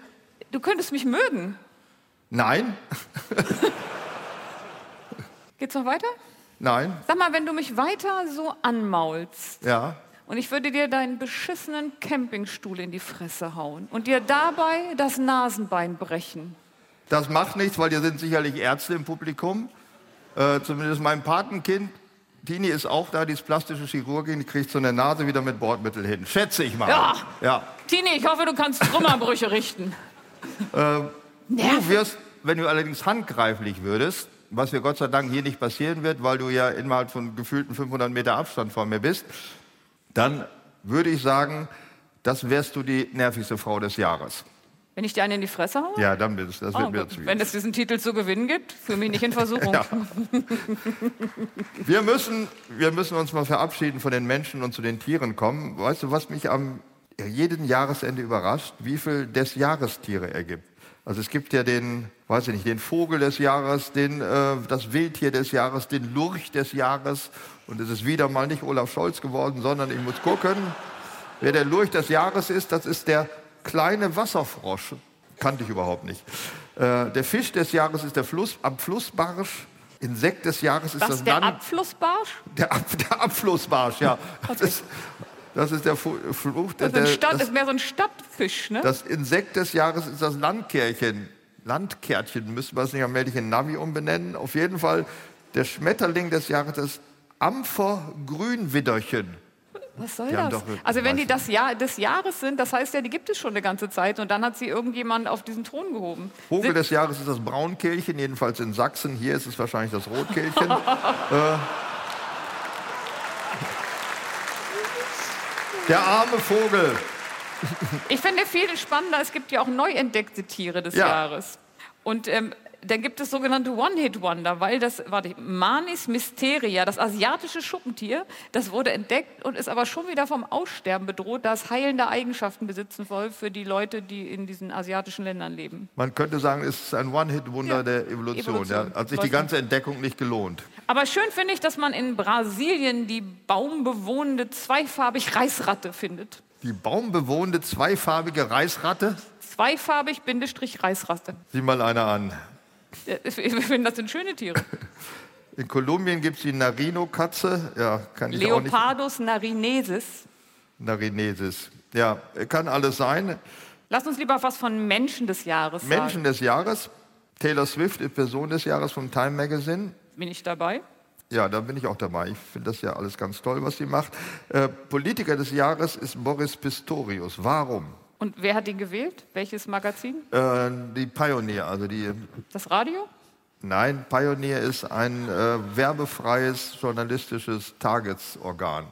Du könntest mich mögen. Nein, Geht's noch weiter? nein, Sag mal, wenn du mich weiter so anmaulst ja. und ich würde dir deinen beschissenen Campingstuhl in die Fresse hauen und dir dabei das Nasenbein brechen. Das macht nichts, weil hier sind sicherlich Ärzte im Publikum. Äh, zumindest mein Patenkind, Tini ist auch da, die ist plastische Chirurgin, die kriegt so eine Nase wieder mit Bordmittel hin. Schätze ich mal. Ja. ja. Tini, ich hoffe, du kannst Trümmerbrüche richten. Du Nervig. wirst, wenn du allerdings handgreiflich würdest, was mir Gott sei Dank hier nicht passieren wird, weil du ja innerhalb von gefühlten 500 Meter Abstand von mir bist, dann würde ich sagen, das wärst du die nervigste Frau des Jahres. Wenn ich dir einen in die Fresse haue? Ja, dann bist das wird Oh, mir gut. zu viel. Wenn es diesen Titel zu gewinnen gibt, fühle mich nicht in Versuchung. Ja. Wir müssen, wir müssen uns mal verabschieden von den Menschen und zu den Tieren kommen. Weißt du, was mich am jeden Jahresende überrascht? Wie viel des Jahres Tiere ergibt. Also es gibt ja den, weiß ich nicht, den Vogel des Jahres, den, äh, das Wildtier des Jahres, den Lurch des Jahres. Und es ist wieder mal nicht Olaf Scholz geworden, sondern ich muss gucken, wer der Lurch des Jahres ist. Das ist der kleine Wasserfrosch. Kannte ich überhaupt nicht. Äh, der Fisch des Jahres ist der Fluss, am Flussbarsch. Insekt des Jahres ist Was, das der Land. Abflussbarsch? Der, Ab der Abflussbarsch, ja. Das ist, das ist der Fluch. Der, Also der, Stadt, das, ist mehr so ein Stadtfisch, ne? das Insekt des Jahres ist das Landkärchen. Landkärtchen, müssen wir es nicht allmählich in Navi umbenennen. Auf jeden Fall der Schmetterling des Jahres, das Ampfergrünwidderchen. Was soll Die das? also wenn die das Jahr des Jahres sind, das heißt ja, die gibt es schon eine ganze Zeit und dann hat sie irgendjemand auf diesen Thron gehoben. Vogel des Jahres ist das Braunkehlchen, jedenfalls in Sachsen. Hier ist es wahrscheinlich das Rotkehlchen. äh, der arme Vogel. Ich finde viel spannender, es gibt ja auch neu entdeckte Tiere des Ja. Jahres. Und ähm, dann gibt es sogenannte One-Hit-Wonder, weil das, warte, Manis mysteria, das asiatische Schuppentier, das wurde entdeckt und ist aber schon wieder vom Aussterben bedroht, da es heilende Eigenschaften besitzen soll für die Leute, die in diesen asiatischen Ländern leben. Man könnte sagen, es ist ein One-Hit-Wunder Ja, der Evolution. Evolution. Ja. Hat sich die ganze Entdeckung nicht gelohnt. Aber schön finde ich, dass man in Brasilien die baumbewohnende zweifarbig Reisratte findet. Die baumbewohnende zweifarbige Reisratte, Zweifarbig Bindestrich Reisratte. sieh mal einer an. Ich finde, das sind schöne Tiere. In Kolumbien gibt es die Narino-Katze. Ja, kann ich auch nicht. Leopardus narinesis. Narinesis. Ja, kann alles sein. Lass uns lieber was von Menschen des Jahres Menschen sagen. des Jahres. Taylor Swift ist Person des Jahres vom Time Magazine. Bin ich dabei? Ja, da bin ich auch dabei. Ich finde das ja alles ganz toll, was sie macht. Äh, Politiker des Jahres ist Boris Pistorius. Warum? Und wer hat ihn gewählt? Welches Magazin? Äh, die Pioneer, also die. Das Radio? Nein, Pioneer ist ein äh, werbefreies journalistisches Targetsorgan.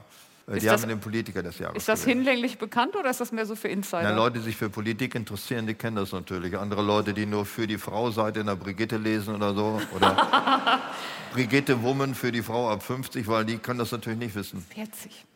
Äh, die das- haben den Politiker des Jahres. Ist das gewählt. hinlänglich bekannt oder ist das mehr so für Insider? Ja, Leute, die sich für Politik interessieren, die kennen das natürlich. Andere Leute, die nur für die Frau-Seite in der Brigitte lesen oder so. Oder Brigitte Woman für die Frau ab 50, weil die können das natürlich nicht wissen. 40.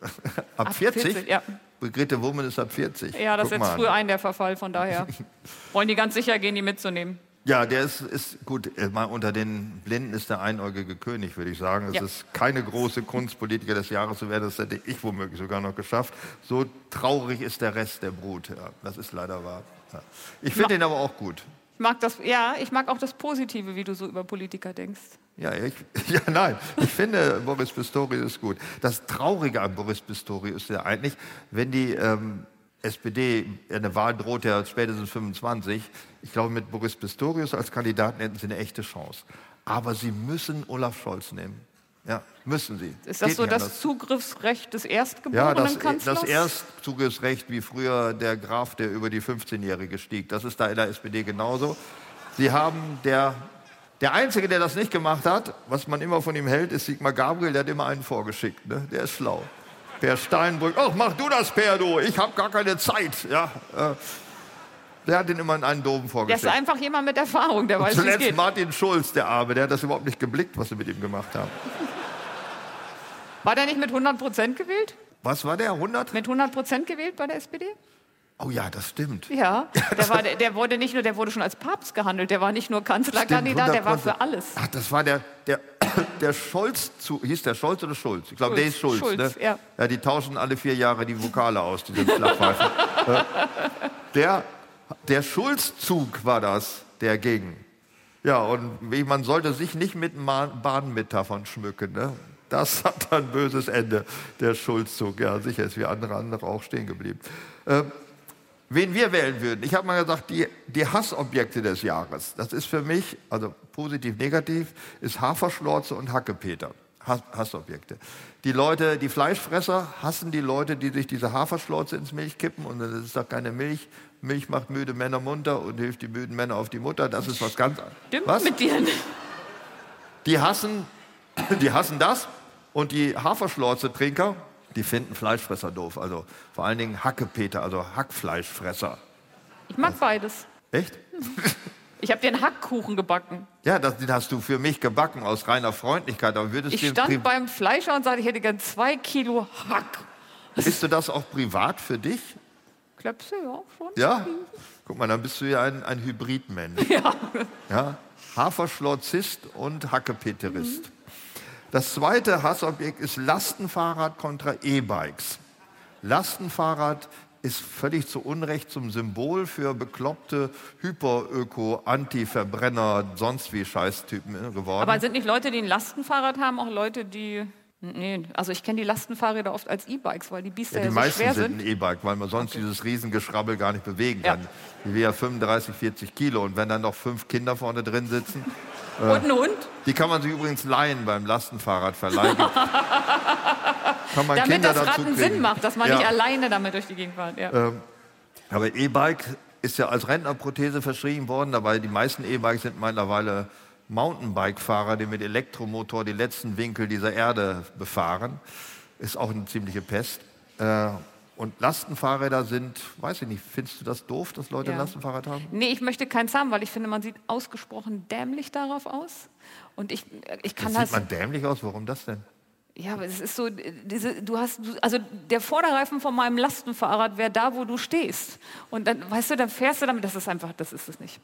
Ab, Ab 40? 40, ja. Brigitte Woman ist ab 40. Ja, das Guck setzt an. früh ein, der Verfall, von daher. Wollen die ganz sicher gehen, die mitzunehmen. Ja, der ist, ist gut. äh, Mal unter den Blinden ist der einäugige König, würde ich sagen. Es Ja. ist keine große Kunst, Politiker des Jahres zu werden. Das hätte ich womöglich sogar noch geschafft. So traurig ist der Rest der Brut. Ja, das ist leider wahr. Ja. Ich finde ihn aber auch gut. Ich mag das, ja, ich mag auch das Positive, wie du so über Politiker denkst. Ja, ich, ja, nein. Ich finde, Boris Pistorius ist gut. Das Traurige an Boris Pistorius ist ja eigentlich, wenn die ähm, SPD, eine Wahl droht ja spätestens 25, ich glaube, mit Boris Pistorius als Kandidaten hätten sie eine echte Chance. Aber sie müssen Olaf Scholz nehmen. Ja, müssen sie. Ist das Geht so das. Zugriffsrecht des Ja, Erstgeborenen das, Kanzlers? das Erstzugriffsrecht wie früher der Graf, der über die 15-Jährige stieg. Das ist da in der SPD genauso. Sie haben der, der Einzige, der das nicht gemacht hat, was man immer von ihm hält, ist Sigmar Gabriel, der hat immer einen vorgeschickt. Ne? Der ist schlau. Per Steinbrück, ach, mach du das, Per, du, ich habe gar keine Zeit. Ja, äh, der hat den immer in einen Dom der ist vorgeschickt. einfach jemand mit Erfahrung, der weiß, wie es Zuletzt geht. Martin Schulz, der Arme, der hat das überhaupt nicht geblickt, was sie mit ihm gemacht haben. War der nicht mit 100 Prozent gewählt? Was war der, 100? Mit 100 Prozent gewählt bei der SPD? Oh ja, das stimmt. Ja, der, war, der, der wurde nicht nur, der wurde schon als Papst gehandelt, der war nicht nur Kanzlerkandidat, der war 100%. für alles. Ach, das war der, der, der Scholz zu, hieß der Scholz oder Schulz? Ich glaube, der ist Schulz. Schulz, ne? ja. ja. Die tauschen alle vier Jahre die Vokale aus, diese Flachpfeifen. Äh, der, der Schulzzug war das, der ging. Ja, und man sollte sich nicht mit Bahnmetaphern schmücken. Ne? Das hat ein böses Ende, der Schulzzug. Ja, sicher ist wie andere, andere auch stehen geblieben. Äh, Wen wir wählen würden, ich habe mal gesagt, die, die Hassobjekte des Jahres, das ist für mich, also positiv, negativ, ist Haferschlorze und Hackepeter. Hass, Hassobjekte. Die Leute, die Fleischfresser hassen die Leute, die sich diese Haferschlorze ins Milch kippen und das ist doch keine Milch. Milch macht müde Männer munter und hilft die müden Männer auf die Mutter. Das ist was ganz Stimmt was? mit dir. Die hassen, die hassen das und die Haferschlorze-Trinker, die finden Fleischfresser doof. Also vor allen Dingen Hackepeter, also Hackfleischfresser. Ich mag beides. Echt? Ich habe dir einen Hackkuchen gebacken. Ja, das, den hast du für mich gebacken aus reiner Freundlichkeit. Aber würdest Ich stand beim Fleischer und sagte, ich hätte gern zwei Kilo Hack. bist du das auch privat für dich? Klöpse, ja, schon. Ja? Guck mal, dann bist du ja ein, ein Hybridmensch. Ja. ja? Haferschlorzist und Hackepeterist. Das zweite Hassobjekt ist Lastenfahrrad kontra E-Bikes. Lastenfahrrad ist völlig zu Unrecht zum Symbol für bekloppte Hyperöko, Anti-Verbrenner, sonst wie Scheißtypen äh, geworden. Aber sind nicht Leute, die ein Lastenfahrrad haben, auch Leute, die. Nee, also ich kenne die Lastenfahrräder oft als E-Bikes, weil die Biester Ja, ja, die so meisten schwer sind sind. ein E-Bike, weil man sonst dieses Riesengeschrabbel gar nicht bewegen Ja. kann. Die wiegen ja 35, 40 Kilo und wenn dann noch fünf Kinder vorne drin sitzen, Und ein Hund, die kann man sich übrigens leihen beim Lastenfahrradverleih. kann man damit Kinder das Ratten kriegen. Sinn macht, dass man Ja. nicht alleine damit durch die Gegend fährt. Ja. Aber E-Bike ist ja als Rentnerprothese verschrieben worden, dabei die meisten E-Bikes sind mittlerweile Mountainbike-Fahrer, die mit Elektromotor die letzten Winkel dieser Erde befahren. Ist auch eine ziemliche Pest. Äh, Und Lastenfahrräder sind, weiß ich nicht, findest du das doof, dass Leute ein Ja. Lastenfahrrad haben? Nee, ich möchte keins haben, weil ich finde, man sieht ausgesprochen dämlich darauf aus. Und ich, ich kann Das sieht man dämlich aus, warum das denn? Ja, aber es ist so, diese, du hast, also der Vorderreifen von meinem Lastenfahrrad wäre da, wo du stehst. Und dann, weißt du, dann fährst du damit, das ist einfach, das ist es nicht.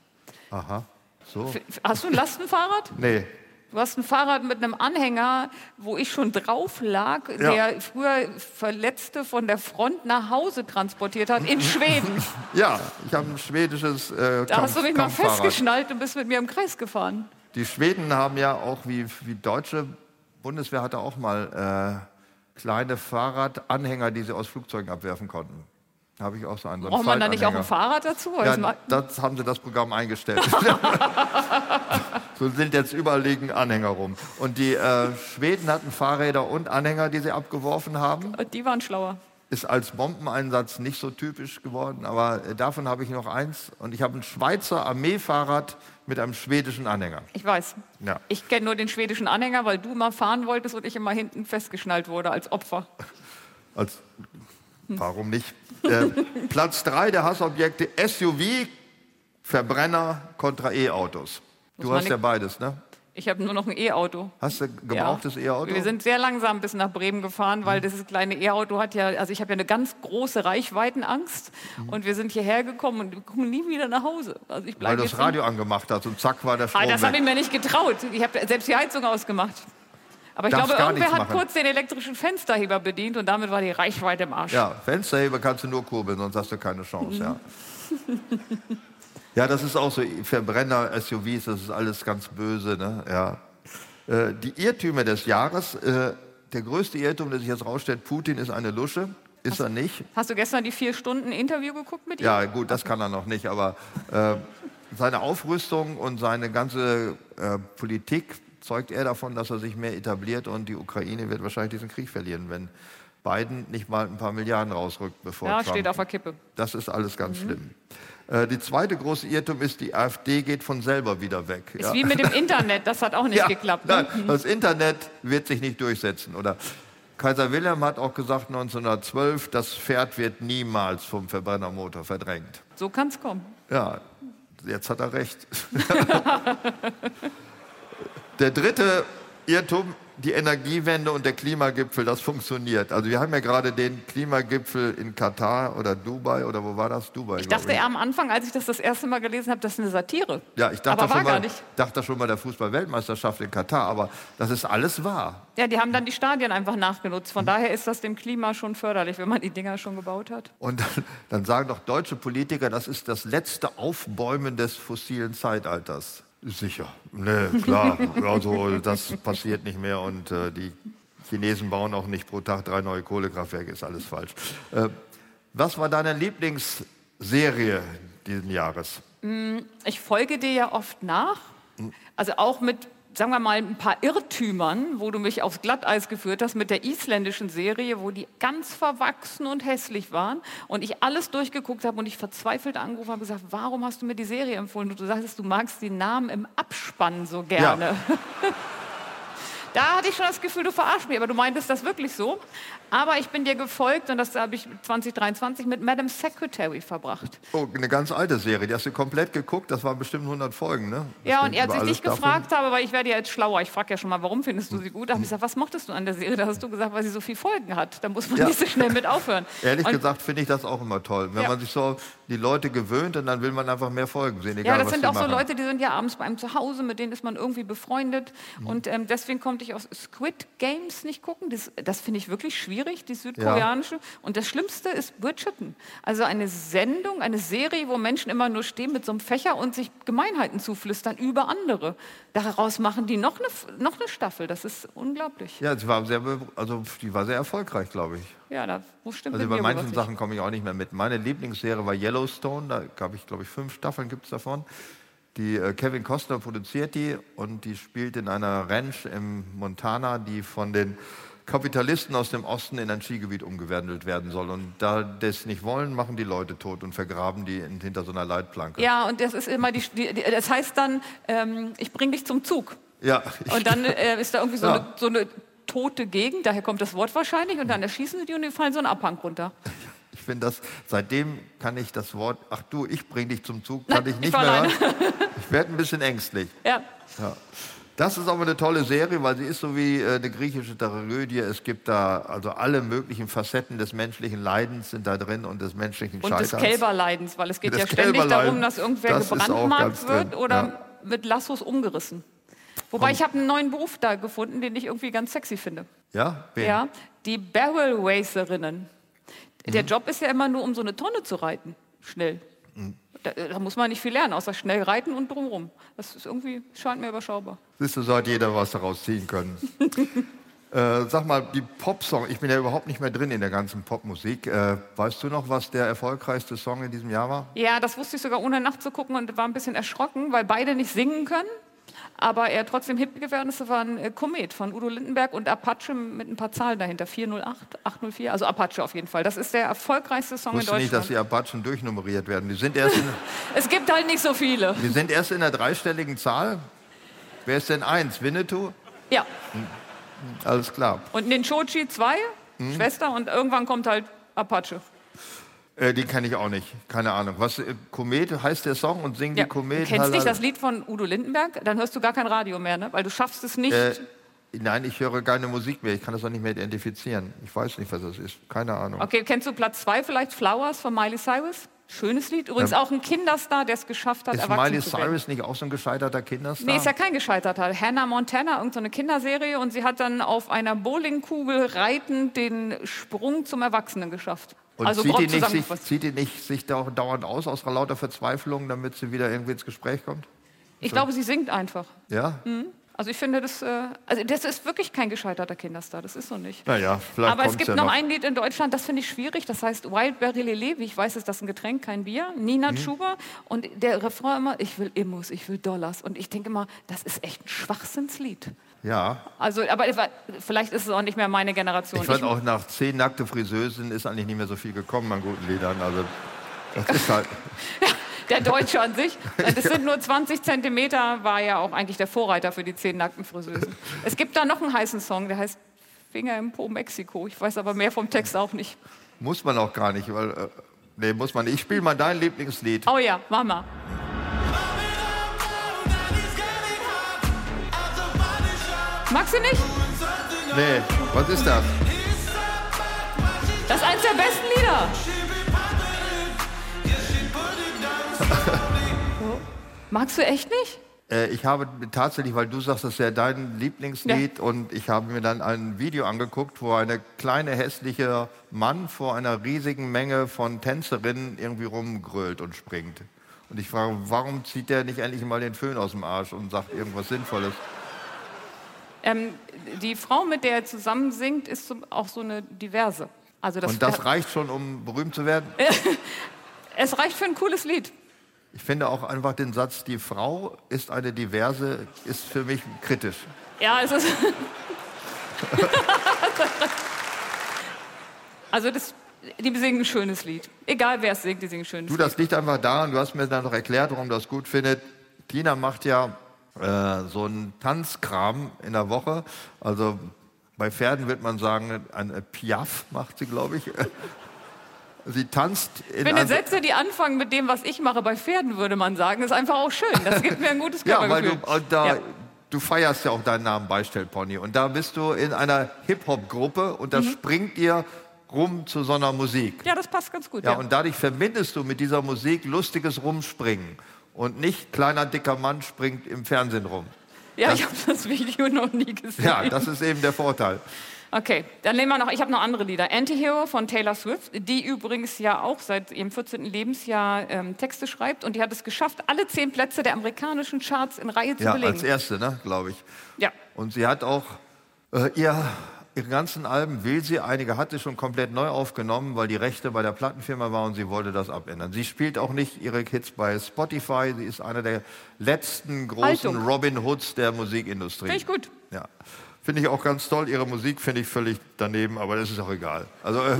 Aha, so. Hast du ein Lastenfahrrad? Nee, Du hast ein Fahrrad mit einem Anhänger, wo ich schon drauf lag, der früher Verletzte von der Front nach Hause transportiert hat, in Schweden. ja, ich habe ein schwedisches äh, Da hast du mich mal festgeschnallt und bist mit mir im Kreis gefahren. Die Schweden haben ja auch, wie, wie deutsche Bundeswehr hatte auch mal äh, kleine Fahrradanhänger, die sie aus Flugzeugen abwerfen konnten. Habe ich auch so einen. So einen Braucht man da nicht auch ein. Fahrrad dazu? Ja, mal- das haben sie das Programm eingestellt. so sind jetzt überall liegen Anhänger rum. Und die äh, Schweden hatten Fahrräder und Anhänger, die sie abgeworfen haben. Die waren schlauer. Ist als Bombeneinsatz nicht so typisch geworden, aber äh, davon habe ich noch eins. Und ich habe ein Schweizer Armeefahrrad mit einem schwedischen Anhänger. Ich weiß. Ja. Ich kenne nur den schwedischen Anhänger, weil du immer fahren wolltest und ich immer hinten festgeschnallt wurde als Opfer. Als, warum nicht? Äh, Platz drei der Hassobjekte SUV, Verbrenner kontra E-Autos. Du hast ja beides, ne? Ich habe nur noch ein E-Auto. Hast du gebrauchtes Ja. E-Auto? Wir sind sehr langsam bis nach Bremen gefahren, weil dieses kleine E-Auto hat ja, also ich habe ja eine ganz große Reichweitenangst und wir sind hierher gekommen und wir kommen nie wieder nach Hause. Also ich Weil du das Radio angemacht hast und zack war der Strom Ah, das habe ich mir nicht getraut. Ich habe selbst die Heizung ausgemacht. Aber ich glaube, irgendwer hat machen. kurz den elektrischen Fensterheber bedient und damit war die Reichweite im Arsch. Ja, Fensterheber kannst du nur kurbeln, sonst hast du keine Chance. Ja. ja, das ist auch so, Verbrenner, SUVs, das ist alles ganz böse. Ne? Ja. Äh, Die Irrtümer des Jahres, äh, der größte Irrtum, der sich jetzt rausstellt, Putin ist eine Lusche, ist er nicht. Hast du gestern die vier Stunden Interview geguckt mit ihm? Ja, gut, das kann er noch nicht, aber äh, seine Aufrüstung und seine ganze äh, Politik zeugt er davon, dass er sich mehr etabliert und die Ukraine wird wahrscheinlich diesen Krieg verlieren, wenn Biden nicht mal ein paar Milliarden rausrückt, bevor Ja, Trump steht auf der Kippe. das ist alles ganz schlimm. Äh, die zweite große Irrtum ist, die AfD geht von selber wieder weg. Ist wie mit dem Internet, das hat auch nicht Ja, geklappt. Ne? nein, das Internet wird sich nicht durchsetzen. Oder Kaiser Wilhelm hat auch gesagt 1912, das Pferd wird niemals vom Verbrennermotor verdrängt. So kann es kommen. Ja, jetzt hat er recht. Der dritte Irrtum, die Energiewende und der Klimagipfel, das funktioniert. Also wir haben ja gerade den Klimagipfel in Katar oder Dubai oder wo war das? Dubai. Ich dachte eher am Anfang, als ich das das erste Mal gelesen habe, das ist eine Satire. Ja, ich dachte Aber war schon, gar mal, nicht. dachte schon mal der Fußball-Weltmeisterschaft in Katar, aber das ist alles wahr. Ja, die haben dann die Stadien einfach nachgenutzt. Von daher ist das dem Klima schon förderlich, wenn man die Dinger schon gebaut hat. Und dann, dann sagen doch deutsche Politiker, das ist das letzte Aufbäumen des fossilen Zeitalters. Sicher. Nee, klar. Also das passiert nicht mehr und äh, die Chinesen bauen auch nicht pro Tag drei neue Kohlekraftwerke, ist alles falsch. Äh, was war deine Lieblingsserie diesen Jahres? Ich folge dir ja oft nach. Also auch mit, sagen wir mal, ein paar Irrtümern, wo du mich aufs Glatteis geführt hast, mit der isländischen Serie, wo die ganz verwachsen und hässlich waren und ich alles durchgeguckt habe und ich verzweifelt angerufen habe und gesagt, warum hast du mir die Serie empfohlen? Und du sagtest, du magst die Namen im Abspann so gerne. Da hatte ich schon das Gefühl, du verarschst mich, aber du meintest das wirklich so. Aber ich bin dir gefolgt und das habe ich 2023 mit Madam Secretary verbracht. Oh, eine ganz alte Serie, die hast du komplett geguckt, das waren bestimmt 100 Folgen, ne? Ja, Das und als ich dich davon. gefragt habe, weil ich werde ja jetzt schlauer, ich frage ja schon mal, warum findest du sie gut? Da habe ich gesagt, was mochtest du an der Serie? Da hast du gesagt, weil sie so viele Folgen hat. Da muss man Ja. nicht so schnell mit aufhören. Ehrlich und, gesagt finde ich das auch immer toll. Wenn Ja. man sich so die Leute gewöhnt und dann will man einfach mehr Folgen sehen, egal Ja, das sind auch so machen. Leute, die sind ja abends bei einem zu Hause, mit denen ist man irgendwie befreundet. Mhm. Und ähm, deswegen konnte ich auch Squid Games nicht gucken. Das, das finde ich wirklich schwierig, die südkoreanische. Und das Schlimmste ist Bridgerton. Also eine Sendung, eine Serie, wo Menschen immer nur stehen mit so einem Fächer und sich Gemeinheiten zuflüstern über andere. Daraus machen die noch eine, noch eine Staffel. Das ist unglaublich. Ja, sie war sehr, also die war sehr erfolgreich, glaube ich. Ja, da stimmt Also bei manchen. Sachen komme ich auch nicht mehr mit. Meine Lieblingsserie war Yellowstone, da gab ich, glaube ich, fünf Staffeln gibt es davon. Die äh, Kevin Costner produziert die und die spielt in einer Ranch im Montana, die von den Kapitalisten aus dem Osten in ein Skigebiet umgewandelt werden soll. Und da das nicht wollen, machen die Leute tot und vergraben die in, hinter so einer Leitplanke. Ja, und das ist immer die, die, das heißt dann, ähm, ich bringe dich zum Zug. ja ich, Und dann äh, ist da irgendwie so, Ja. eine, so eine tote Gegend, daher kommt das Wort wahrscheinlich, und dann erschießen sie die und die fallen so einen Abhang runter. finde das, seitdem kann ich das Wort, ach du, ich bring dich zum Zug, kann Nein, ich nicht ich mehr alleine. hören. Ich werde ein bisschen ängstlich. Ja. Ja. Das ist aber eine tolle Serie, weil sie ist so wie äh, eine griechische Tragödie. Es gibt da also alle möglichen Facetten des menschlichen Leidens sind da drin und des menschlichen Und Scheiterns. des Kälberleidens, weil es geht ja ständig darum, dass irgendwer das gebrandmarkt wird drin, oder ja. mit Lassos umgerissen. Wobei ich habe einen neuen Beruf da gefunden, den ich irgendwie ganz sexy finde. Ja, wen? Ja, die Barrel Racerinnen. Der Mhm. Job ist ja immer nur, um so eine Tonne zu reiten, schnell. Mhm. Da, da muss man nicht viel lernen, außer schnell reiten und drumherum. Das ist irgendwie, scheint mir überschaubar. Siehst du, so hat jeder was daraus ziehen können. äh, sag mal, die Popsong, ich bin ja überhaupt nicht mehr drin in der ganzen Popmusik. Äh, weißt du noch, was der erfolgreichste Song in diesem Jahr war? Ja, das wusste ich sogar ohne nachzugucken und war ein bisschen erschrocken, weil beide nicht singen können. Aber er trotzdem hip geworden ist, war ein äh, Komet von Udo Lindenberg und Apache mit ein paar Zahlen dahinter. 408, 804, also Apache auf jeden Fall. Das ist der erfolgreichste Song Ich wusste in nicht, dass Deutschland. die Apachen durchnummeriert werden. Die sind, erst in, Es gibt halt nicht so viele. die sind erst in der dreistelligen Zahl. Wer ist denn eins? Winnetou? Ja, Alles klar. und Ninchochi 2, Mhm. Schwester, und irgendwann kommt halt Apache. Äh, die kenne ich auch nicht. Keine Ahnung. Was, äh, Komet heißt der Song und singen Ja. die Komet? Kennst nicht Halala- das Lied von Udo Lindenberg? Dann hörst du gar kein Radio mehr, ne? weil du schaffst es nicht. Äh, nein, ich höre keine Musik mehr. Ich kann das auch nicht mehr identifizieren. Ich weiß nicht, was das ist. Keine Ahnung. Okay, kennst du Platz 2 vielleicht? Flowers von Miley Cyrus? Schönes Lied. Übrigens auch ein Kinderstar, der es geschafft hat, Ist erwachsen Miley zu werden. Cyrus nicht auch so ein gescheiterter Kinderstar? Nee, ist ja kein gescheiterter. Hannah Montana, irgendeine Kinderserie, und sie hat dann auf einer Bowlingkugel reitend den Sprung zum Erwachsenen geschafft. und also zieht, die nicht sich, zieht die nicht sich dau- dauernd aus, aus lauter Verzweiflung, damit sie wieder irgendwie ins Gespräch kommt? Ich glaube, sie singt einfach. Ja? Also ich finde, das, äh, also das ist wirklich kein gescheiterter Kinderstar. Das ist so nicht. Naja, vielleicht Aber es gibt ja noch noch. ein Lied in Deutschland, das finde ich schwierig. Das heißt Wildberry Lillet. Wie ich weiß, ist das ein Getränk, kein Bier. Nina Mhm. Schuber. Und der Refrain immer, ich will Immos, ich will Dollars. Und ich denke immer, das ist echt ein Schwachsinnslied. Ja. Also, aber vielleicht ist es auch nicht mehr meine Generation. Ich fand Ich- auch nach zehn nackte Friseusen ist eigentlich nicht mehr so viel gekommen an guten Liedern. Also das ist halt. Der Deutsche an sich. Das sind nur 20 Zentimeter, war ja auch eigentlich der Vorreiter für die zehn nackten Friseusen. Es gibt da noch einen heißen Song, der heißt Finger im Po Mexiko. Ich weiß aber mehr vom Text auch nicht. Muss man auch gar nicht, weil. Äh, nee, muss man nicht. Ich spiele mal dein Lieblingslied. Oh ja, Mama. Magst du nicht? Nee, was ist das? Das ist eins der besten Lieder. Magst du echt nicht? Äh, ich habe tatsächlich, weil du sagst, das ist ja dein Lieblingslied, und ich habe mir dann ein Video angeguckt, wo eine kleine hässliche Mann vor einer riesigen Menge von Tänzerinnen irgendwie rumgrölt und springt. Und ich frage, warum zieht der nicht endlich mal den Föhn aus dem Arsch und sagt irgendwas Sinnvolles? Ähm, die Frau, mit der er zusammen singt, ist auch so eine diverse. Also das, Und das reicht schon, um berühmt zu werden? es reicht für ein cooles Lied. Ich finde auch einfach den Satz, die Frau ist eine diverse, ist für mich kritisch. Ja, es ist. also das, die singen ein schönes Lied. Egal wer es singt, die singen ein schönes Du, Lied. das liegt einfach daran, du hast mir dann noch erklärt, warum du das gut findet. Tina macht ja äh, so einen Tanzkram in der Woche. Also bei Pferden wird man sagen, ein Piaf macht sie, glaube ich. Sie tanzt in einem- Sätze, die anfangen mit dem, was ich mache bei Pferden, würde man sagen, ist einfach auch schön. Das gibt mir ein gutes Ja, weil Körpergefühl. du, und da, Ja. du feierst ja auch deinen Namen Beistellpony. Und da bist du in einer Hip-Hop-Gruppe und da Mhm. springt ihr rum zu so einer Musik. ja, das passt ganz gut. Ja, Ja, und dadurch verbindest du mit dieser Musik lustiges Rumspringen. Und nicht kleiner, dicker Mann springt im Fernsehen rum. ja ich habe das Video noch nie gesehen. Ja, das ist eben der Vorteil. Okay, dann nehmen wir noch, ich habe noch andere Lieder. Anti-Hero von Taylor Swift, die übrigens ja auch seit ihrem 14. Lebensjahr ähm, Texte schreibt und die hat es geschafft, alle zehn Plätze der amerikanischen Charts in Reihe zu Ja, belegen. als erste, ne, glaube ich. ja. Und sie hat auch äh, ihr, ihre ganzen Alben, will sie, einige hatte schon komplett neu aufgenommen, weil die Rechte bei der Plattenfirma war und sie wollte das abändern. Sie spielt auch nicht ihre Hits bei Spotify. Sie ist einer der letzten großen Haltung. Robin Hoods der Musikindustrie. Finde ich gut. Ja. Finde ich auch ganz toll. Ihre Musik finde ich völlig daneben, aber das ist auch egal. Also äh,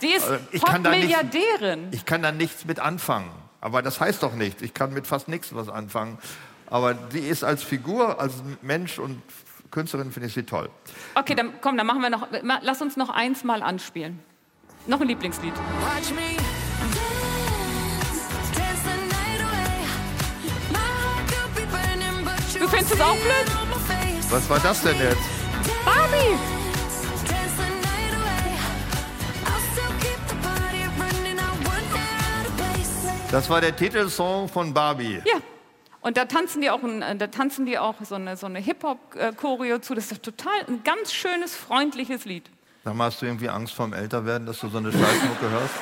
Sie ist Äh, ich kann da nicht- Pop-Milliardärin. ich kann da nichts mit anfangen. Aber das heißt doch nichts. Ich kann mit fast nichts was anfangen. Aber sie ist als Figur, als Mensch und Künstlerin finde ich sie toll. Okay, dann komm, dann machen wir noch, lass uns noch eins mal anspielen. Noch ein Lieblingslied. Watch me Du findest es auch blöd? Was war das denn jetzt? Barbie! Das war der Titelsong von Barbie. Ja. Und da tanzen die auch, äh, da tanzen die auch so eine, so eine Hip-Hop-Choreo zu. Das ist total ein ganz schönes, freundliches Lied. Sag mal, hast du irgendwie Angst vorm Älterwerden, dass du so eine Scheißmucke hörst?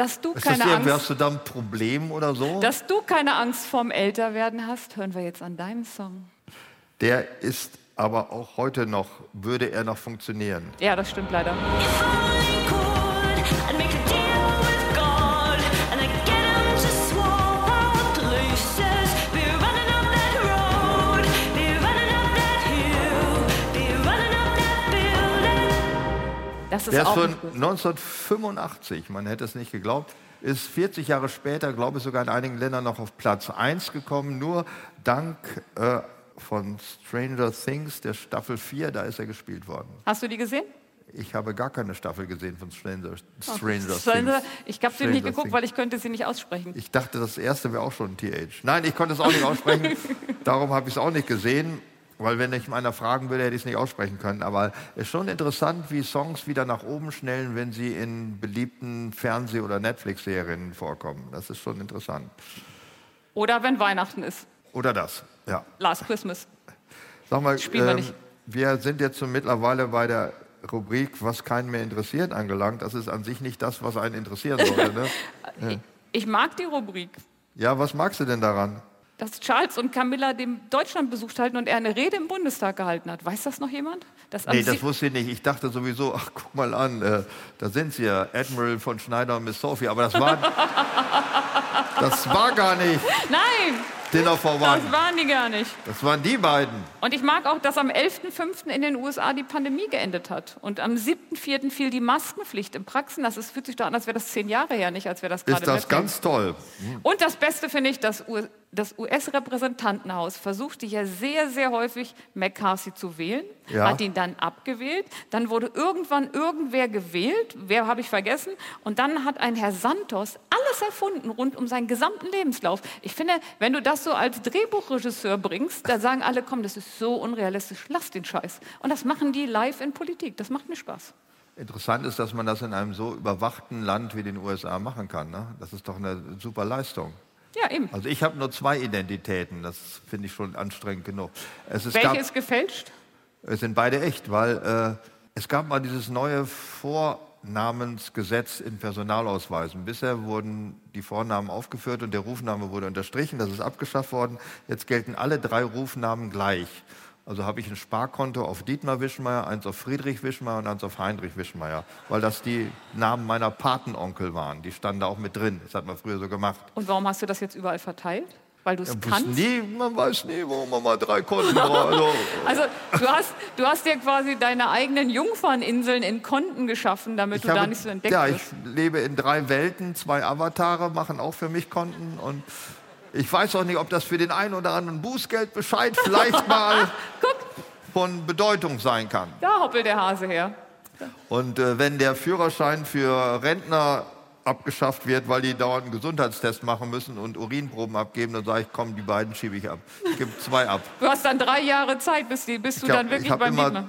Dass du Ist das keine irgendwie, Angst hast du da ein Problem oder so? Dass du keine Angst vorm Älterwerden hast, hören wir jetzt an deinem Song. Der ist aber auch heute noch, würde er noch funktionieren. Ja, das stimmt leider. Das ist Der ist von nicht gut. 1985, man hätte es nicht geglaubt, ist 40 Jahre später, glaube ich, sogar in einigen Ländern noch auf Platz 1 gekommen, nur dank äh, von Stranger Things, der Staffel 4, da ist er gespielt worden. Hast du die gesehen? Ich habe gar keine Staffel gesehen von Stranger, Stranger Stranger- Things. Ich habe sie nicht geguckt, Things. weil ich könnte sie nicht aussprechen. Ich dachte, das erste wäre auch schon ein TH. Nein, ich konnte es auch nicht aussprechen. Darum habe ich es auch nicht gesehen. Weil wenn ich meiner fragen würde, hätte ich es nicht aussprechen können. Aber es ist schon interessant, wie Songs wieder nach oben schnellen, wenn sie in beliebten Fernseh- oder Netflix-Serien vorkommen. Das ist schon interessant. Oder wenn Weihnachten ist. Oder das, ja. Last Christmas. Sag mal, Spielen wir ähm, nicht. wir sind jetzt so mittlerweile bei der Rubrik, was keinen mehr interessiert, angelangt. Das ist an sich nicht das, was einen interessieren sollte. Ne? Ich mag die Rubrik, Ja, was magst du denn daran? Dass Charles und Camilla dem Deutschland besucht halten und er eine Rede im Bundestag gehalten hat. Weiß das noch jemand? Das Nee, das wusste ich nicht. Ich dachte sowieso, ach, guck mal an, äh, da sind sie ja, Admiral von Schneider und Miss Sophie. Aber das war, das war gar nicht Nein, Dinner for das One. waren die gar nicht. Das waren die beiden. Und ich mag auch, dass am 11.05. in den USA die Pandemie geendet hat. Und am 7.04. fiel die Maskenpflicht in Praxen. Das ist, fühlt sich doch an, als wäre das zehn Jahre her, nicht als wäre das gerade Ist das ganz toll. Und das Beste finde ich, dass das US-Repräsentantenhaus versuchte ja sehr, sehr häufig McCarthy zu wählen, Ja. hat ihn dann abgewählt. Dann wurde irgendwann irgendwer gewählt, wer habe ich vergessen. Und dann hat ein Herr Santos alles erfunden rund um seinen gesamten Lebenslauf. Ich finde, wenn du das so als Drehbuchregisseur bringst, da sagen alle, komm, das ist so unrealistisch, lass den Scheiß. Und das machen die live in Politik. Das macht mir Spaß. Interessant ist, dass man das in einem so überwachten Land wie den USA machen kann. Ne? Das ist doch eine super Leistung. Ja, eben. Also ich habe nur zwei Identitäten. Das finde ich schon anstrengend genug. Es, es Welche gab, ist gefälscht? Es sind beide echt, weil äh, es gab mal dieses neue Vornamensgesetz in Personalausweisen. Bisher wurden die Vornamen aufgeführt und der Rufname wurde unterstrichen. Das ist abgeschafft worden. Jetzt gelten alle drei Rufnamen gleich. Also habe ich ein Sparkonto auf Dietmar Wischmeier, eins auf Friedrich Wischmeier und eins auf Heinrich Wischmeier, weil das die Namen meiner Patenonkel waren. Die standen da auch mit drin. Das hat man früher so gemacht. Und warum hast du das jetzt überall verteilt? Weil du es Man, kannst? nie, man weiß nie, warum man mal drei Konten braucht. Also, Also du hast, du hast dir quasi deine eigenen Jungferninseln in Konten geschaffen, damit du da nicht so entdeckt ja, ich wirst. lebe in drei Welten, zwei Avatare machen auch für mich Konten und ich weiß auch nicht, ob das für den einen oder anderen Bußgeldbescheid vielleicht mal von Bedeutung sein kann. Da hoppelt der Hase her. Und äh, wenn der Führerschein für Rentner abgeschafft wird, weil die dauernd einen Gesundheitstest machen müssen und Urinproben abgeben, dann sage ich, komm, die beiden schiebe ich ab. Ich gebe zwei ab. Du hast dann drei Jahre Zeit, bis, die, bis du hab- dann ich wirklich beim machst.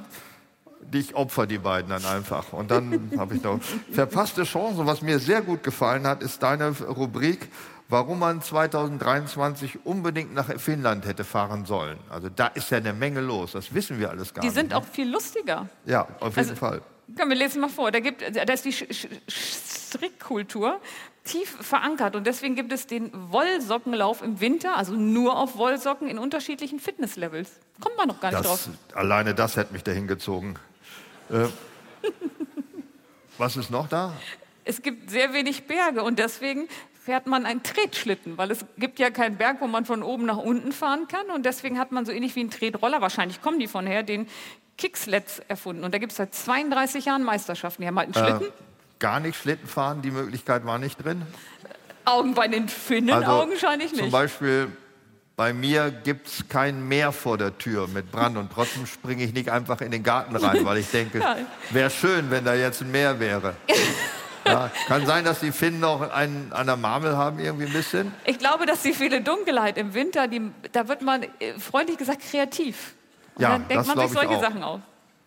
Ich opfer die beiden dann einfach. Und dann habe ich noch verpasste Chancen. Was mir sehr gut gefallen hat, ist deine Rubrik, warum man 2023 unbedingt nach Finnland hätte fahren sollen. Also da ist ja eine Menge los. Das wissen wir alles gar Die nicht. sind ne? auch viel lustiger. Ja, auf jeden Also- Fall. Komm, wir lesen mal vor. Da, gibt, da ist die Sch- Sch- Strickkultur tief verankert und deswegen gibt es den Wollsockenlauf im Winter, also nur auf Wollsocken in unterschiedlichen Fitnesslevels. Kommt man noch gar nicht drauf. Das, alleine das hätte mich dahin gezogen. Äh, was ist noch da? Es gibt sehr wenig Berge und deswegen fährt man einen Tretschlitten, weil es gibt ja keinen Berg, wo man von oben nach unten fahren kann und deswegen hat man so ähnlich wie einen Tretroller, wahrscheinlich kommen die von her, den Kicksleds erfunden und da gibt es seit 32 Jahren Meisterschaften. Die haben halt einen Schlitten, Äh, gar nicht Schlitten fahren, die Möglichkeit war nicht drin. Augen bei den Finnen Also augenscheinlich Zum nicht. Beispiel bei mir gibt es kein Meer vor der Tür mit Brand und trotzdem springe ich nicht einfach in den Garten rein, weil ich denke, wäre schön, wenn da jetzt ein Meer wäre. Ja, kann sein, dass die Finnen auch einen an der Marmel haben, irgendwie ein bisschen. Ich glaube, dass die viele Dunkelheit im Winter, die, da wird man äh, freundlich gesagt kreativ. Und Ja, dann denkt das man sich solche. Sachen aus.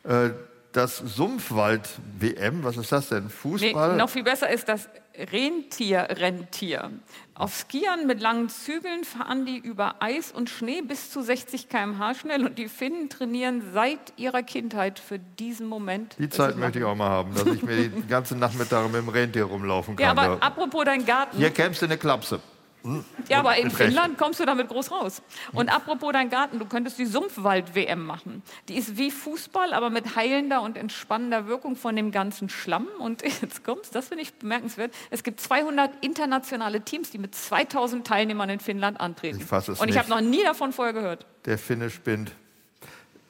Äh, das Sumpfwald-WM, was ist das denn? Nee, Fußball? noch viel besser ist das Rentierrentier. Auf Skiern mit langen Zügeln fahren die über Eis und Schnee bis zu 60 km/h schnell und die Finnen trainieren seit ihrer Kindheit für diesen Moment. die Zeit möchte ich auch mal haben, dass ich mir den ganzen Nachmittag mit dem Rentier rumlaufen Ja, kann. aber apropos dein Garten. Hier kämst du eine Klapse. Ja, aber in. Finnland kommst du damit groß raus. Und apropos dein Garten, du könntest die Sumpfwald-WM machen. Die ist wie Fußball, aber mit heilender und entspannender Wirkung von dem ganzen Schlamm. Und jetzt kommt's, das finde ich bemerkenswert. Es gibt 200 internationale Teams, die mit 2000 Teilnehmern in Finnland antreten. Ich fass es und ich habe noch nie davon vorher gehört. Der Finne spinnt.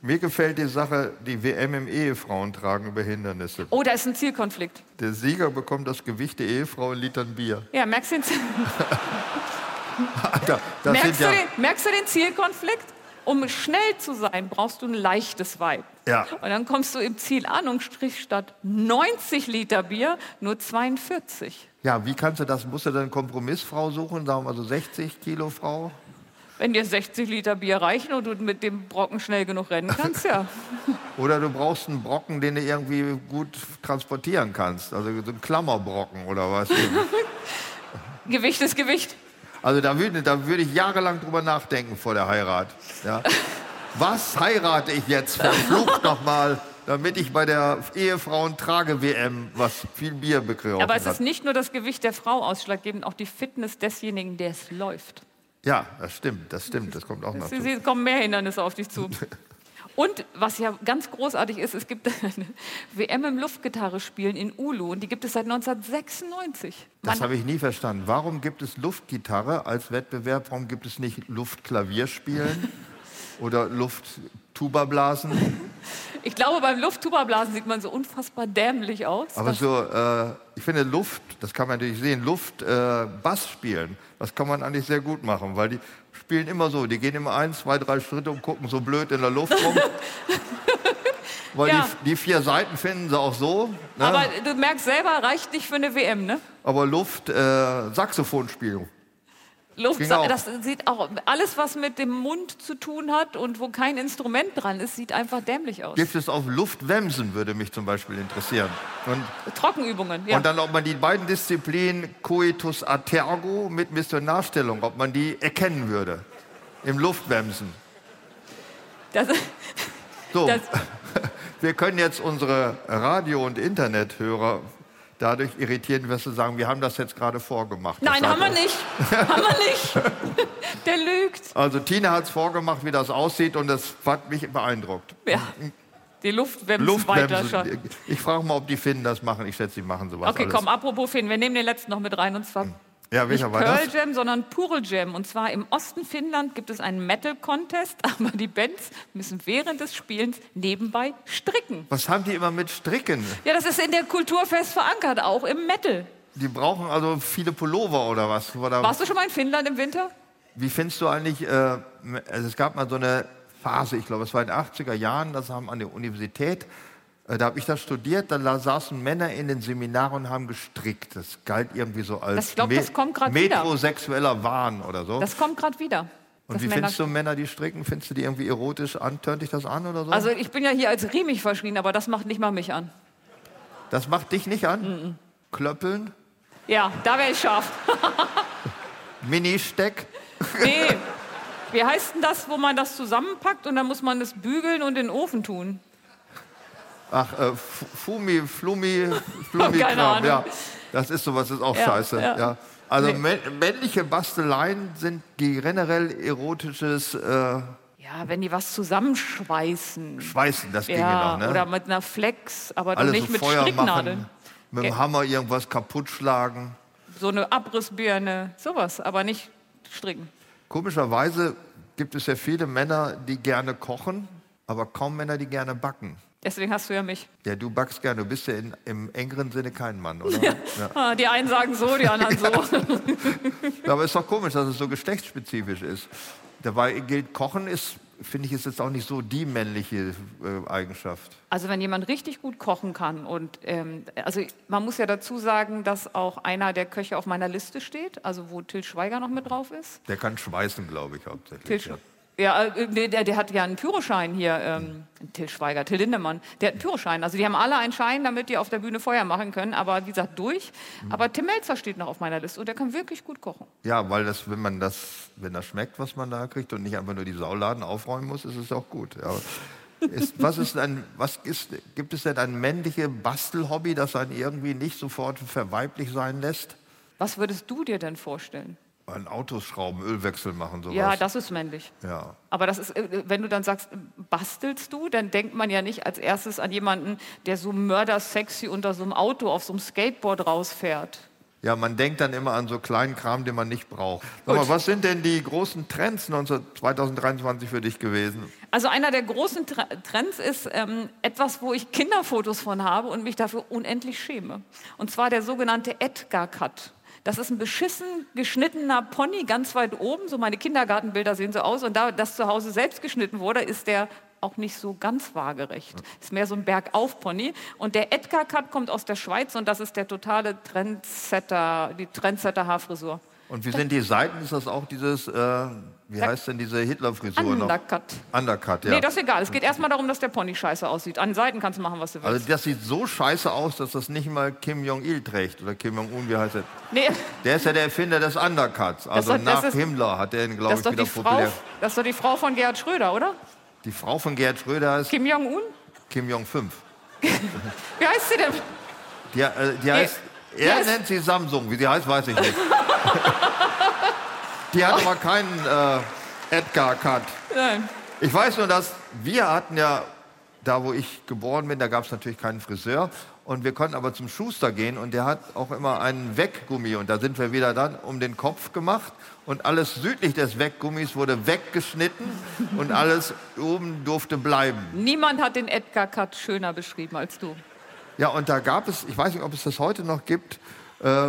Mir gefällt die Sache, die WM im Ehefrauentragen über Hindernisse. Oh, da ist ein Zielkonflikt. Der Sieger bekommt das Gewicht der Ehefrau in Litern Bier. Ja, merkst du den, Alter, merkst sind du ja, den, merkst du den Zielkonflikt? Um schnell zu sein, brauchst du ein leichtes Weib. Ja. Und dann kommst du im Ziel an und strich statt 90 Liter Bier nur 42. ja, wie kannst du das? Musst du dann eine Kompromissfrau suchen, sagen wir mal so 60 Kilo Frau? Wenn dir 60 Liter Bier reichen und du mit dem Brocken schnell genug rennen kannst, ja. Oder du brauchst einen Brocken, den du irgendwie gut transportieren kannst. Also so einen Klammerbrocken oder was. Gewicht ist Gewicht. Also da würde, da würde ich jahrelang drüber nachdenken vor der Heirat. Ja. Was heirate ich jetzt? Verflucht nochmal, damit ich bei der Ehefrauen-Trage-WM was viel Bier bekriege. Aber es ist nicht nur das Gewicht der Frau ausschlaggebend, auch die Fitness desjenigen, der es läuft. Ja, das stimmt, das stimmt, das kommt auch noch Sie, zu. kommen mehr Hindernisse auf dich zu. Und was ja ganz großartig ist, es gibt eine WM im Luftgitarre spielen in Ulu und die gibt es seit 1996. Das Man- habe ich nie verstanden. Warum gibt es Luftgitarre als Wettbewerb? Warum gibt es nicht Luftklavierspielen oder Luft-Tuba-Blasen? Ich glaube, beim Lufttuba-Blasen sieht man so unfassbar dämlich aus. Aber so, äh, ich finde Luft, das kann man natürlich sehen, Luft, äh, Bass spielen, das kann man eigentlich sehr gut machen, weil die spielen immer so, die gehen immer ein, zwei, drei Schritte und gucken so blöd in der Luft rum. weil Ja. die, die vier Seiten finden sie auch so. Ne? Aber du merkst selber, reicht nicht für eine WM, ne? Aber Luft, äh, Saxophon spielen. Luft, Ging auch. das sieht auch alles, was mit dem Mund zu tun hat und wo kein Instrument dran ist, sieht einfach dämlich aus. Gibt es auf Luftwemsen, würde mich zum Beispiel interessieren. Und, Trockenübungen, ja. und dann, ob man die beiden Disziplinen Coitus a tergo mit Missionarstellung, ob man die erkennen würde. Im Luftwemsen. Das, So, das, wir können jetzt unsere Radio- und Internethörer dadurch irritieren, dass sie sagen, wir haben das jetzt gerade vorgemacht. Das nein, haben wir nicht. haben wir nicht. Der lügt. Also Tina hat es vorgemacht, wie das aussieht und das hat mich beeindruckt. Ja. Die Luftwemsen weiter schon. Luftwemsen. Ich frage mal, ob die Finnen das machen. Ich schätze, sie machen sowas Okay, alles. komm, apropos Finn, wir nehmen den letzten noch mit rein und zwar Ja, nicht welcher war das? Pearl Jam, sondern Purl Jam. Und zwar im Osten Finnland gibt es einen Metal-Contest, aber die Bands müssen während des Spielens nebenbei stricken. Was haben die immer mit Stricken? Ja, das ist in der Kultur fest verankert, auch im Metal. Die brauchen also viele Pullover oder was? Oder Warst du schon mal in Finnland im Winter? Wie findest du eigentlich, äh, also es gab mal so eine Phase, ich glaube, es war in den 80er Jahren, das haben an der Universität, da habe ich das studiert, da saßen Männer in den Seminaren und haben gestrickt. Das galt irgendwie so als ich glaub, wieder. metrosexueller Wahn oder so. Das kommt gerade wieder. und wie Männer- findest du Männer, die stricken? Findest du die irgendwie erotisch an? Tönt dich das an oder so? Also ich bin ja hier als riemig verschrien, aber das macht nicht mal mich an. das macht dich nicht an? Klöppeln? Ja, da wäre ich scharf. Mini-Steck? Nee. Wie heißt denn das, wo man das zusammenpackt und dann muss man es bügeln und in den Ofen tun? Ach, äh, Fu- Fumi, Flumi, Flumi Kram, ja. Das ist sowas, ist auch Ja, scheiße. ja. Ja. Also Nee. mä- männliche Basteleien sind generell erotisches äh, Ja, wenn die was zusammenschweißen. Schweißen, das ginge Ja, noch, ne? oder mit einer Flex, aber Alles nicht so mit Feuer Stricknadeln. machen, mit dem. Hammer irgendwas kaputt schlagen. So eine Abrissbirne, sowas, aber nicht stricken. Komischerweise gibt es ja viele Männer, die gerne kochen, aber kaum Männer, die gerne backen. Deswegen hast du ja mich. Ja, du backst gerne, du bist ja in, im engeren Sinne kein Mann, oder? Ja. Ah, die einen sagen so, die anderen so. Aber ist doch komisch, dass es so geschlechtsspezifisch ist. Dabei gilt, Kochen ist, finde ich, ist jetzt auch nicht so die männliche äh, Eigenschaft. Also wenn jemand richtig gut kochen kann und ähm, also man muss ja dazu sagen, dass auch einer der Köche auf meiner Liste steht, also wo Till Schweiger noch mit drauf ist. Der kann schweißen, glaube ich, hauptsächlich. Sch- Ja. Ja, äh, der, der hat ja einen Führerschein hier, ähm, Till Schweiger, Till Lindemann, der hat einen Führerschein. Also die haben alle einen Schein, damit die auf der Bühne Feuer machen können, aber wie gesagt, durch. Aber Tim Melzer steht noch auf meiner Liste und der kann wirklich gut kochen. ja, weil das, wenn man das, wenn das schmeckt, was man da kriegt und nicht einfach nur die Sauladen aufräumen muss, ist es auch gut. Ja. Ist, was ist ein, was ist, gibt es denn ein männliches Bastelhobby, das einen irgendwie nicht sofort verweiblich sein lässt? Was würdest du dir denn vorstellen? An Autos schrauben, Ölwechsel machen, sowas. Ja, das ist männlich. ja. Aber das ist, äh, wenn du dann sagst, bastelst du, dann denkt man ja nicht als erstes an jemanden, der so mördersexy unter so einem Auto auf so einem Skateboard rausfährt. Ja, man denkt dann immer an so kleinen Kram, den man nicht braucht. Sag mal, was sind denn die großen Trends 19 2023 für dich gewesen? Also einer der großen Tre- Trends ist ähm, etwas, wo ich Kinderfotos von habe und mich dafür unendlich schäme. Und zwar der sogenannte Edgar Cut. Das ist ein beschissen geschnittener Pony ganz weit oben. So meine Kindergartenbilder sehen so aus. Und da das zu Hause selbst geschnitten wurde, ist der auch nicht so ganz waagerecht. Ist mehr so ein Bergauf-Pony. Und der Edgar Cut kommt aus der Schweiz und das ist der totale Trendsetter, die Trendsetter-Haarfrisur. Und wie sind die Seiten? Ist das auch dieses, äh, wie heißt denn diese Hitler-Frisur noch? Undercut. Undercut, ja. Nee, das ist egal. Es geht erstmal darum, dass der Pony scheiße aussieht. An den Seiten kannst du machen, was du willst. also das sieht so scheiße aus, dass das nicht mal Kim Jong-il trägt. Oder Kim Jong-un, wie heißt er? nee, Der ist ja der Erfinder des Undercuts. Also das nach ist- Himmler hat er ihn, glaube ich, wieder Frau, populär. das ist doch die Frau von Gerhard Schröder, oder? Die Frau von Gerhard Schröder heißt Kim Jong-un? Kim Jong-5. Wie heißt sie denn? Die, äh, die heißt, er nennt sie Samsung. Wie sie heißt, weiß ich nicht. die hat aber keinen äh, Edgar-Cut. Nein. Ich weiß nur, dass wir hatten ja, da wo ich geboren bin, da gab es natürlich keinen Friseur. Und wir konnten aber zum Schuster gehen und der hat auch immer einen Weggummi. Und da sind wir wieder dann um den Kopf gemacht. Und alles südlich des Weggummis wurde weggeschnitten und alles oben durfte bleiben. Niemand hat den Edgar Cut schöner beschrieben als du. Ja, und da gab es, ich weiß nicht, ob es das heute noch gibt, äh,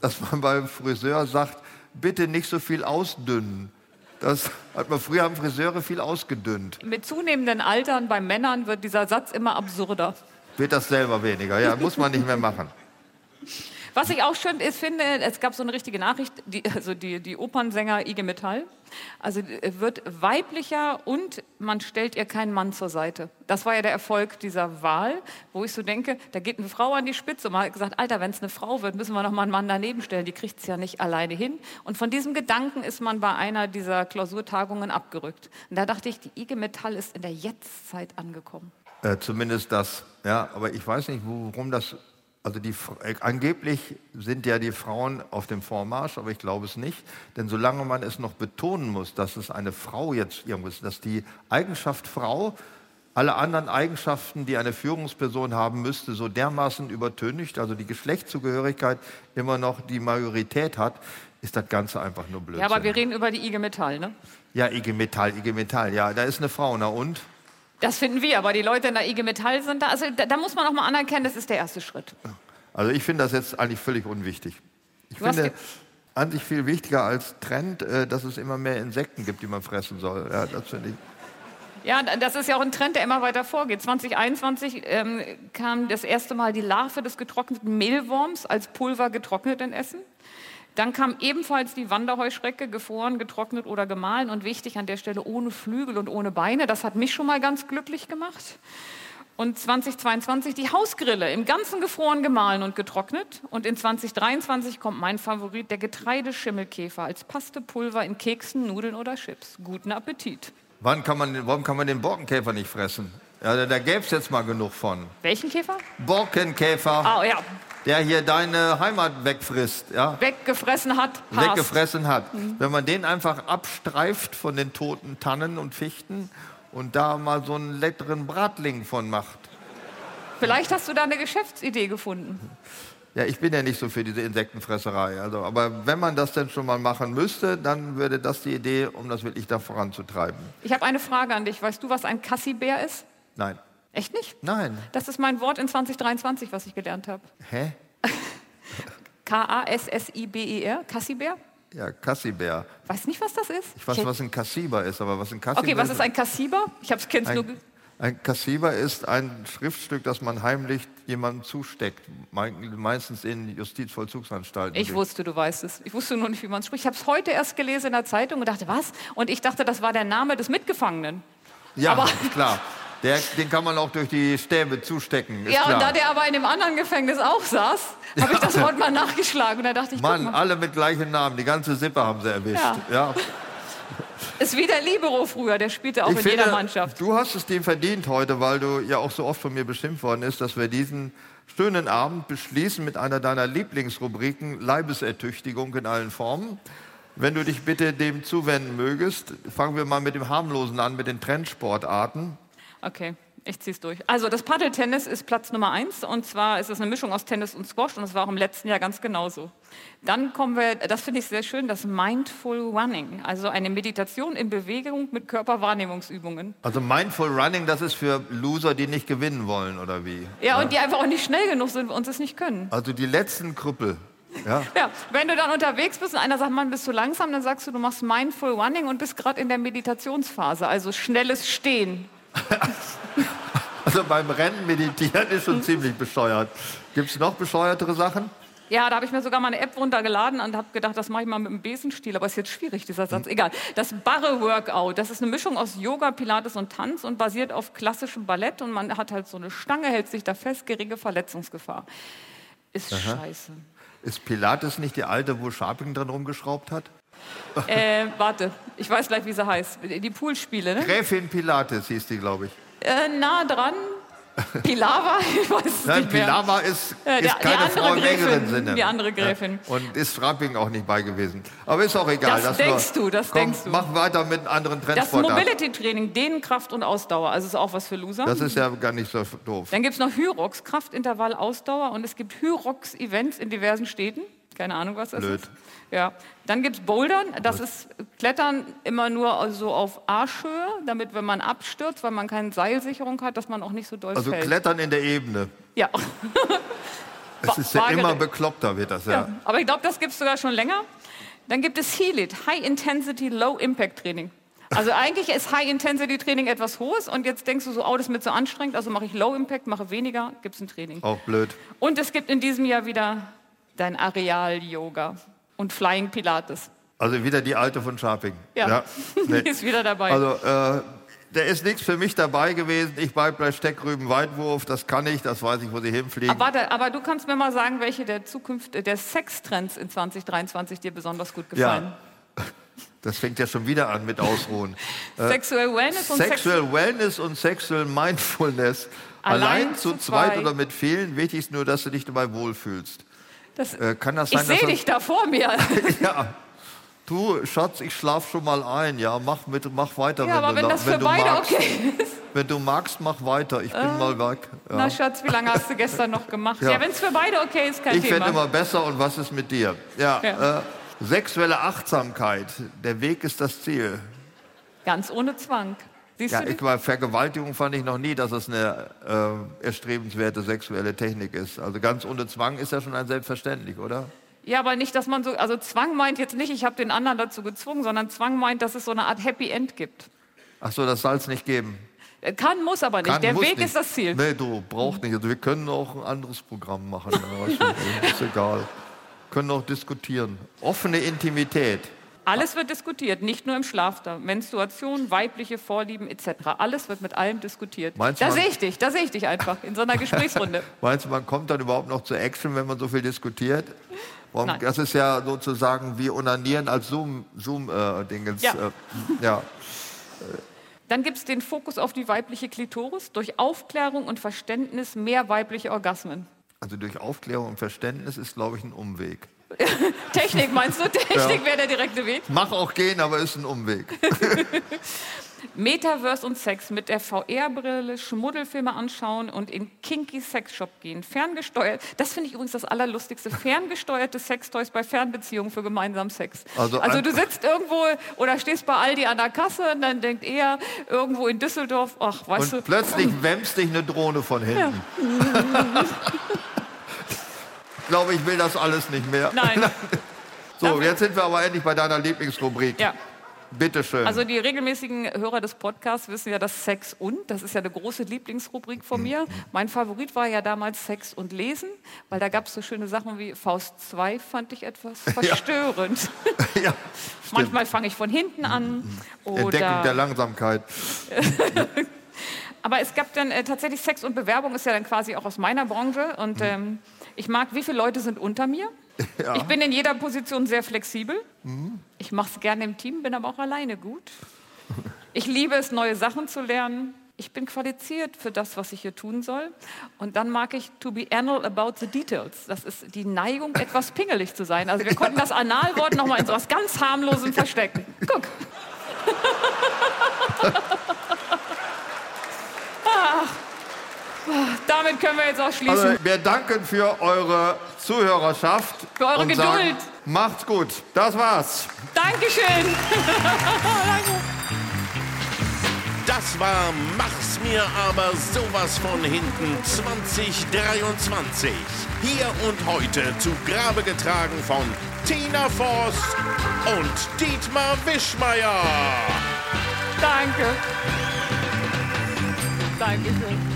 dass man beim Friseur sagt, bitte nicht so viel ausdünnen. Das hat man früher haben Friseure viel ausgedünnt. Mit zunehmendem Altern bei Männern wird dieser Satz immer absurder. Wird das selber weniger? Ja, muss man nicht mehr machen. Was ich auch schön ist, finde, es gab so eine richtige Nachricht, die, also die, die Opernsänger IG Metall, also äh, wird weiblicher und man stellt ihr keinen Mann zur Seite. Das war ja der Erfolg dieser Wahl, wo ich so denke, da geht eine Frau an die Spitze und man hat gesagt, Alter, wenn es eine Frau wird, müssen wir noch mal einen Mann daneben stellen, die kriegt es ja nicht alleine hin. Und von diesem Gedanken ist man bei einer dieser Klausurtagungen abgerückt. Und da dachte ich, die IG Metall ist in der Jetztzeit angekommen. Äh, zumindest das. Ja, aber ich weiß nicht, worum das. Also die, äh, angeblich sind ja die Frauen auf dem Vormarsch, aber ich glaube es nicht. Denn solange man es noch betonen muss, dass es eine Frau jetzt irgendwo ist, dass die Eigenschaft Frau alle anderen Eigenschaften, die eine Führungsperson haben müsste, so dermaßen übertönigt, also die Geschlechtszugehörigkeit immer noch die Majorität hat, ist das Ganze einfach nur Blödsinn. Ja, aber wir reden über die IG Metall, ne? ja, IG Metall, IG Metall, ja, da ist eine Frau, na und? Das finden wir, aber die Leute in der IG Metall sind da. Also da, da muss man auch mal anerkennen, das ist der erste Schritt. Also ich finde das jetzt eigentlich völlig unwichtig. Ich Du finde an sich viel wichtiger als Trend, äh, dass es immer mehr Insekten gibt, die man fressen soll. Ja, das finde ich. Ja, das ist ja auch ein Trend, der immer weiter vorgeht. 2021 ähm, kam das erste Mal die Larve des getrockneten Mehlwurms als Pulver getrocknet in Essen. Dann kam ebenfalls die Wanderheuschrecke, gefroren, getrocknet oder gemahlen und wichtig an der Stelle ohne Flügel und ohne Beine. Das hat mich schon mal ganz glücklich gemacht. Und 2022 die Hausgrille, im Ganzen gefroren, gemahlen und getrocknet. Und in 2023 kommt mein Favorit, der Getreideschimmelkäfer, als Pastepulver in Keksen, Nudeln oder Chips. Guten Appetit. Wann kann man, warum kann man den Borkenkäfer nicht fressen? Ja, da da gäbe es jetzt mal genug von. Welchen Käfer? Borkenkäfer, Ah, ja, der hier deine Heimat wegfrisst, ja, weggefressen hat, passt. weggefressen hat. Wenn man den einfach abstreift von den toten Tannen und Fichten und da mal so einen leckeren Bratling von macht. Vielleicht hast du da eine Geschäftsidee gefunden. Ja, ich bin ja nicht so für diese Insektenfresserei. Also, aber wenn man das denn schon mal machen müsste, dann wäre das die Idee, um das wirklich da voranzutreiben. Ich habe eine Frage an dich. Weißt du, was ein Kassibär ist? Nein. Echt nicht? Nein. Das ist mein Wort in 2023, was ich gelernt habe. Hä? K-A-S-S-I-B-E-R, Kassibär. Ja, Kassibär. Weiß nicht, was das ist? Ich weiß, hätte- was ein Kassiber ist, aber was ein Kassiber Okay, was ist ein Kassiber? Ich hab's kenn's nur. ge- Ein, ein Kassiber ist ein Schriftstück, das man heimlich jemandem zusteckt, mei- meistens in Justizvollzugsanstalten. Ich wusste, du weißt es. Ich wusste nur nicht, wie man es spricht. Ich habe es heute erst gelesen in der Zeitung und dachte, was? Und ich dachte, das war der Name des Mitgefangenen. Ja, aber- klar. Der, den kann man auch durch die Stäbe zustecken. Ja, klar. und da der aber in dem anderen Gefängnis auch saß, habe ich das Wort mal nachgeschlagen. Und da dachte ich, Mann, alle mit gleichen Namen. Die ganze Sippe haben sie erwischt. Ja. Ja. ist wie der Libero früher, der spielte auch in jeder Mannschaft. du hast es dir verdient heute, weil du ja auch so oft von mir bestimmt worden ist, dass wir diesen schönen Abend beschließen mit einer deiner Lieblingsrubriken Leibesertüchtigung in allen Formen. Wenn du dich bitte dem zuwenden mögest, fangen wir mal mit dem harmlosen an, mit den Trendsportarten. Okay, ich zieh's durch. Also das Paddeltennis ist Platz Nummer eins und zwar ist es eine Mischung aus Tennis und Squash und das war auch im letzten Jahr ganz genauso. Dann kommen wir, das finde ich sehr schön, das Mindful Running, also eine Meditation in Bewegung mit Körperwahrnehmungsübungen. Also Mindful Running, das ist für Loser, die nicht gewinnen wollen, oder wie? Ja, und die einfach auch nicht schnell genug sind und uns es nicht können. Also die letzten Krüppel. Ja. Ja, wenn du dann unterwegs bist und einer sagt, Mann, bist du langsam, dann sagst du, du machst Mindful Running und bist gerade in der Meditationsphase, also schnelles Stehen. Also beim Rennen meditieren ist Hm. schon ziemlich bescheuert. Gibt es noch bescheuertere Sachen? Ja, da habe ich mir sogar mal eine App runtergeladen und habe gedacht, das mache ich mal mit dem Besenstiel, aber ist jetzt schwierig, dieser Satz. Egal. Das Barre-Workout, das ist eine Mischung aus Yoga, Pilates und Tanz und basiert auf klassischem Ballett und man hat halt so eine Stange, hält sich da fest, geringe Verletzungsgefahr. Ist scheiße. Ist Pilates nicht die alte, wo Sharping dran rumgeschraubt hat? Äh, warte, ich weiß gleich, wie sie heißt. Die Poolspiele, ne? Gräfin Pilates hieß die, glaube ich. Äh, nah dran. Pilava, ich weiß es Nein, nicht mehr. Pilava ist, Äh, ist der- die keine andere Frau im Gräfin, engeren Sinne. die andere Gräfin. Ja. Und ist Sharping auch nicht bei gewesen. Aber ist auch egal. Das nur- denkst du, das Komm, denkst du. Mach weiter mit anderen Das Trendsportarten. Mobility-Training, Dehnenkraft und Ausdauer, also ist auch was für Loser. Das ist ja gar nicht so doof. Dann gibt es noch Hyrox, Kraftintervall, Ausdauer und es gibt Hyrox-Events in diversen Städten. Keine Ahnung, was das Blöd. ist. Ja. Dann gibt es Bouldern, das ist Klettern immer nur so auf Arschhöhe, damit, wenn man abstürzt, weil man keine Seilsicherung hat, dass man auch nicht so doll Also fällt. Klettern in der Ebene. Ja. Es ist ja immer bekloppter, wird das ja. ja. Aber ich glaube, das gibt es sogar schon länger. Dann gibt es Heal It, High Intensity, Low Impact Training. Also eigentlich ist High Intensity Training etwas Hohes und jetzt denkst du so, oh, das ist mir zu anstrengend, also mache ich Low Impact, mache weniger, gibt es ein Training. Auch blöd. Und es gibt in diesem Jahr wieder dein Areal-Yoga und Flying Pilates. Also wieder die alte von Sharping. Ja, Nee. die ist wieder dabei. Also, äh, da ist nichts für mich dabei gewesen. Ich bleib bei Steckrüben-Weitwurf. Das kann ich, das weiß ich, wo sie hinfliegen. aber, warte, aber du kannst mir mal sagen, welche der Zukunft der Sextrends in 2023 dir besonders gut gefallen. Das fängt ja schon wieder an mit Ausruhen. Sexual Wellness und Sex Sexual Wellness und Sexual Mindfulness. Allein Allein, zu zweit zwei. oder mit vielen. Wichtig ist nur, dass du dich dabei wohlfühlst. Das, Äh, kann das Ich sein, dass sehe dich da vor mir. Ja. Du, Schatz, ich schlaf schon mal ein. Ja, mach, mit, mach weiter, Ja, wenn, aber du, wenn das wenn für beide magst. okay ist. Wenn du magst, mach weiter. Ich bin mal weg. Ja. Na Schatz, wie lange hast du gestern noch gemacht? Ja, Ja. wenn es für beide okay ist, kein Ich Thema. werde immer besser und was ist mit dir? Ja, Ja. Äh, sexuelle Achtsamkeit. Der Weg ist das Ziel. Ganz ohne Zwang. Siehst Ja, ich, bei Vergewaltigung fand ich noch nie, dass es eine äh, erstrebenswerte sexuelle Technik ist. Also ganz ohne Zwang ist ja schon ein Selbstverständlich, oder? Ja, aber nicht, dass man so, also Zwang meint jetzt nicht, ich habe den anderen dazu gezwungen, sondern Zwang meint, dass es so eine Art Happy End gibt. Ach so, das soll es nicht geben. Äh, Kann, muss aber nicht. Kann, Der Weg nicht. ist das Ziel. Nee, du brauchst nicht. Also wir können auch ein anderes Programm machen. Ist egal. Können auch diskutieren. Offene Intimität. Alles wird diskutiert, nicht nur im Schlaf. Da. Menstruation, weibliche Vorlieben etc. Alles wird mit allem diskutiert. Meinst da sehe ich dich, da sehe ich dich einfach in so einer Gesprächsrunde. Meinst du, man kommt dann überhaupt noch zur Action, wenn man so viel diskutiert? Warum, Nein. das ist ja sozusagen wie Onanieren als Zoom-Dingens. Zoom, äh, Dingens, Ja. Äh, ja. Dann gibt es den Fokus auf die weibliche Klitoris. Durch Aufklärung und Verständnis mehr weibliche Orgasmen. Also durch Aufklärung und Verständnis ist, glaube ich, ein Umweg. Technik meinst du? Technik wäre der direkte Weg. Mach auch gehen, aber ist ein Umweg. Metaverse und Sex mit der VR-Brille, Schmuddelfilme anschauen und in kinky Sexshop gehen. Ferngesteuert, das finde ich übrigens das Allerlustigste, ferngesteuerte Sextoys bei Fernbeziehungen für gemeinsamen Sex. Also Also, du sitzt irgendwo oder stehst bei Aldi an der Kasse und dann denkt er irgendwo in Düsseldorf, ach, weißt Und du, plötzlich wämst dich eine Drohne von hinten. ich glaube, ich will das alles nicht mehr. nein, So, jetzt sind wir aber endlich bei deiner Lieblingsrubrik. Ja. Bitte schön. Also die regelmäßigen Hörer des Podcasts wissen ja, dass Sex und, das ist ja eine große Lieblingsrubrik von mir. Mein Favorit war ja damals Sex und Lesen, weil da gab es so schöne Sachen wie Faust 2, fand ich etwas verstörend. ja, Manchmal fange ich von hinten an. Entdeckung der Oder, Langsamkeit. aber es gab dann äh, tatsächlich Sex und Bewerbung, ist ja dann quasi auch aus meiner Branche. Und ähm, ich mag, wie viele Leute sind unter mir. Ich bin in jeder Position sehr flexibel. Ich mache es gerne im Team, bin aber auch alleine gut. Ich liebe es, neue Sachen zu lernen. Ich bin qualifiziert für das, was ich hier tun soll. Und dann mag ich to be anal about the details. Das ist die Neigung, etwas pingelig zu sein. Also wir konnten das Analwort noch mal in so was ganz harmlosem verstecken. Guck. Ah. Damit können wir jetzt auch schließen. Also, wir danken für eure Zuhörerschaft. Für eure und Geduld. Sagen, macht's gut. Das war's. Dankeschön. Das war Mach's mir aber sowas von hinten 2023. Hier und heute zu Grabe getragen von Tina Voss und Dietmar Wischmeier. Danke. Dankeschön.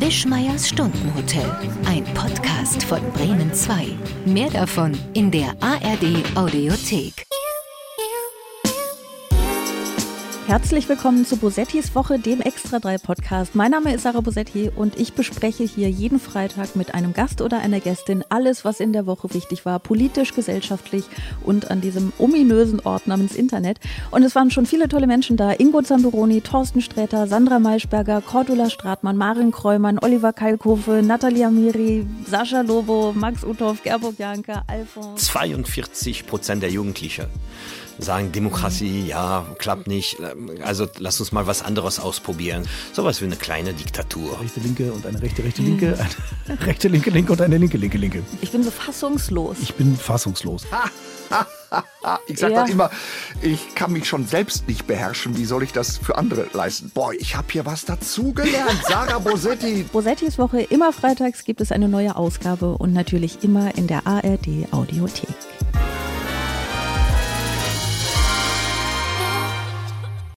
Wischmeiers Stundenhotel. Ein Podcast von Bremen 2. Mehr davon in der ARD Audiothek. Herzlich willkommen zu Bosettis Woche, dem Extra 3 Podcast. Mein Name ist Sarah Bosetti und ich bespreche hier jeden Freitag mit einem Gast oder einer Gästin alles, was in der Woche wichtig war, politisch, gesellschaftlich und an diesem ominösen Ort namens Internet. Und es waren schon viele tolle Menschen da. Ingo Zamperoni, Thorsten Sträter, Sandra Maischberger, Cordula Stratmann, Marin Kreumann, Oliver Kalkofe, Nathalie Amiri, Sascha Lobo, Max Uthoff, Gerburg Janke, Alfons. 42 Prozent der Jugendlichen sagen Demokratie, ja, klappt nicht. Also lass uns mal was anderes ausprobieren. Sowas wie eine kleine Diktatur. rechte Linke und eine rechte rechte Linke, eine rechte linke Linke und eine linke linke Linke. Ich bin so fassungslos. Ich bin fassungslos. Ich sag Ja. dann immer, ich kann mich schon selbst nicht beherrschen. Wie soll ich das für andere leisten? Boah, ich habe hier was dazugelernt. Sarah Bosetti. Bosettis Woche, immer freitags gibt es eine neue Ausgabe und natürlich immer in der ARD Audiothek.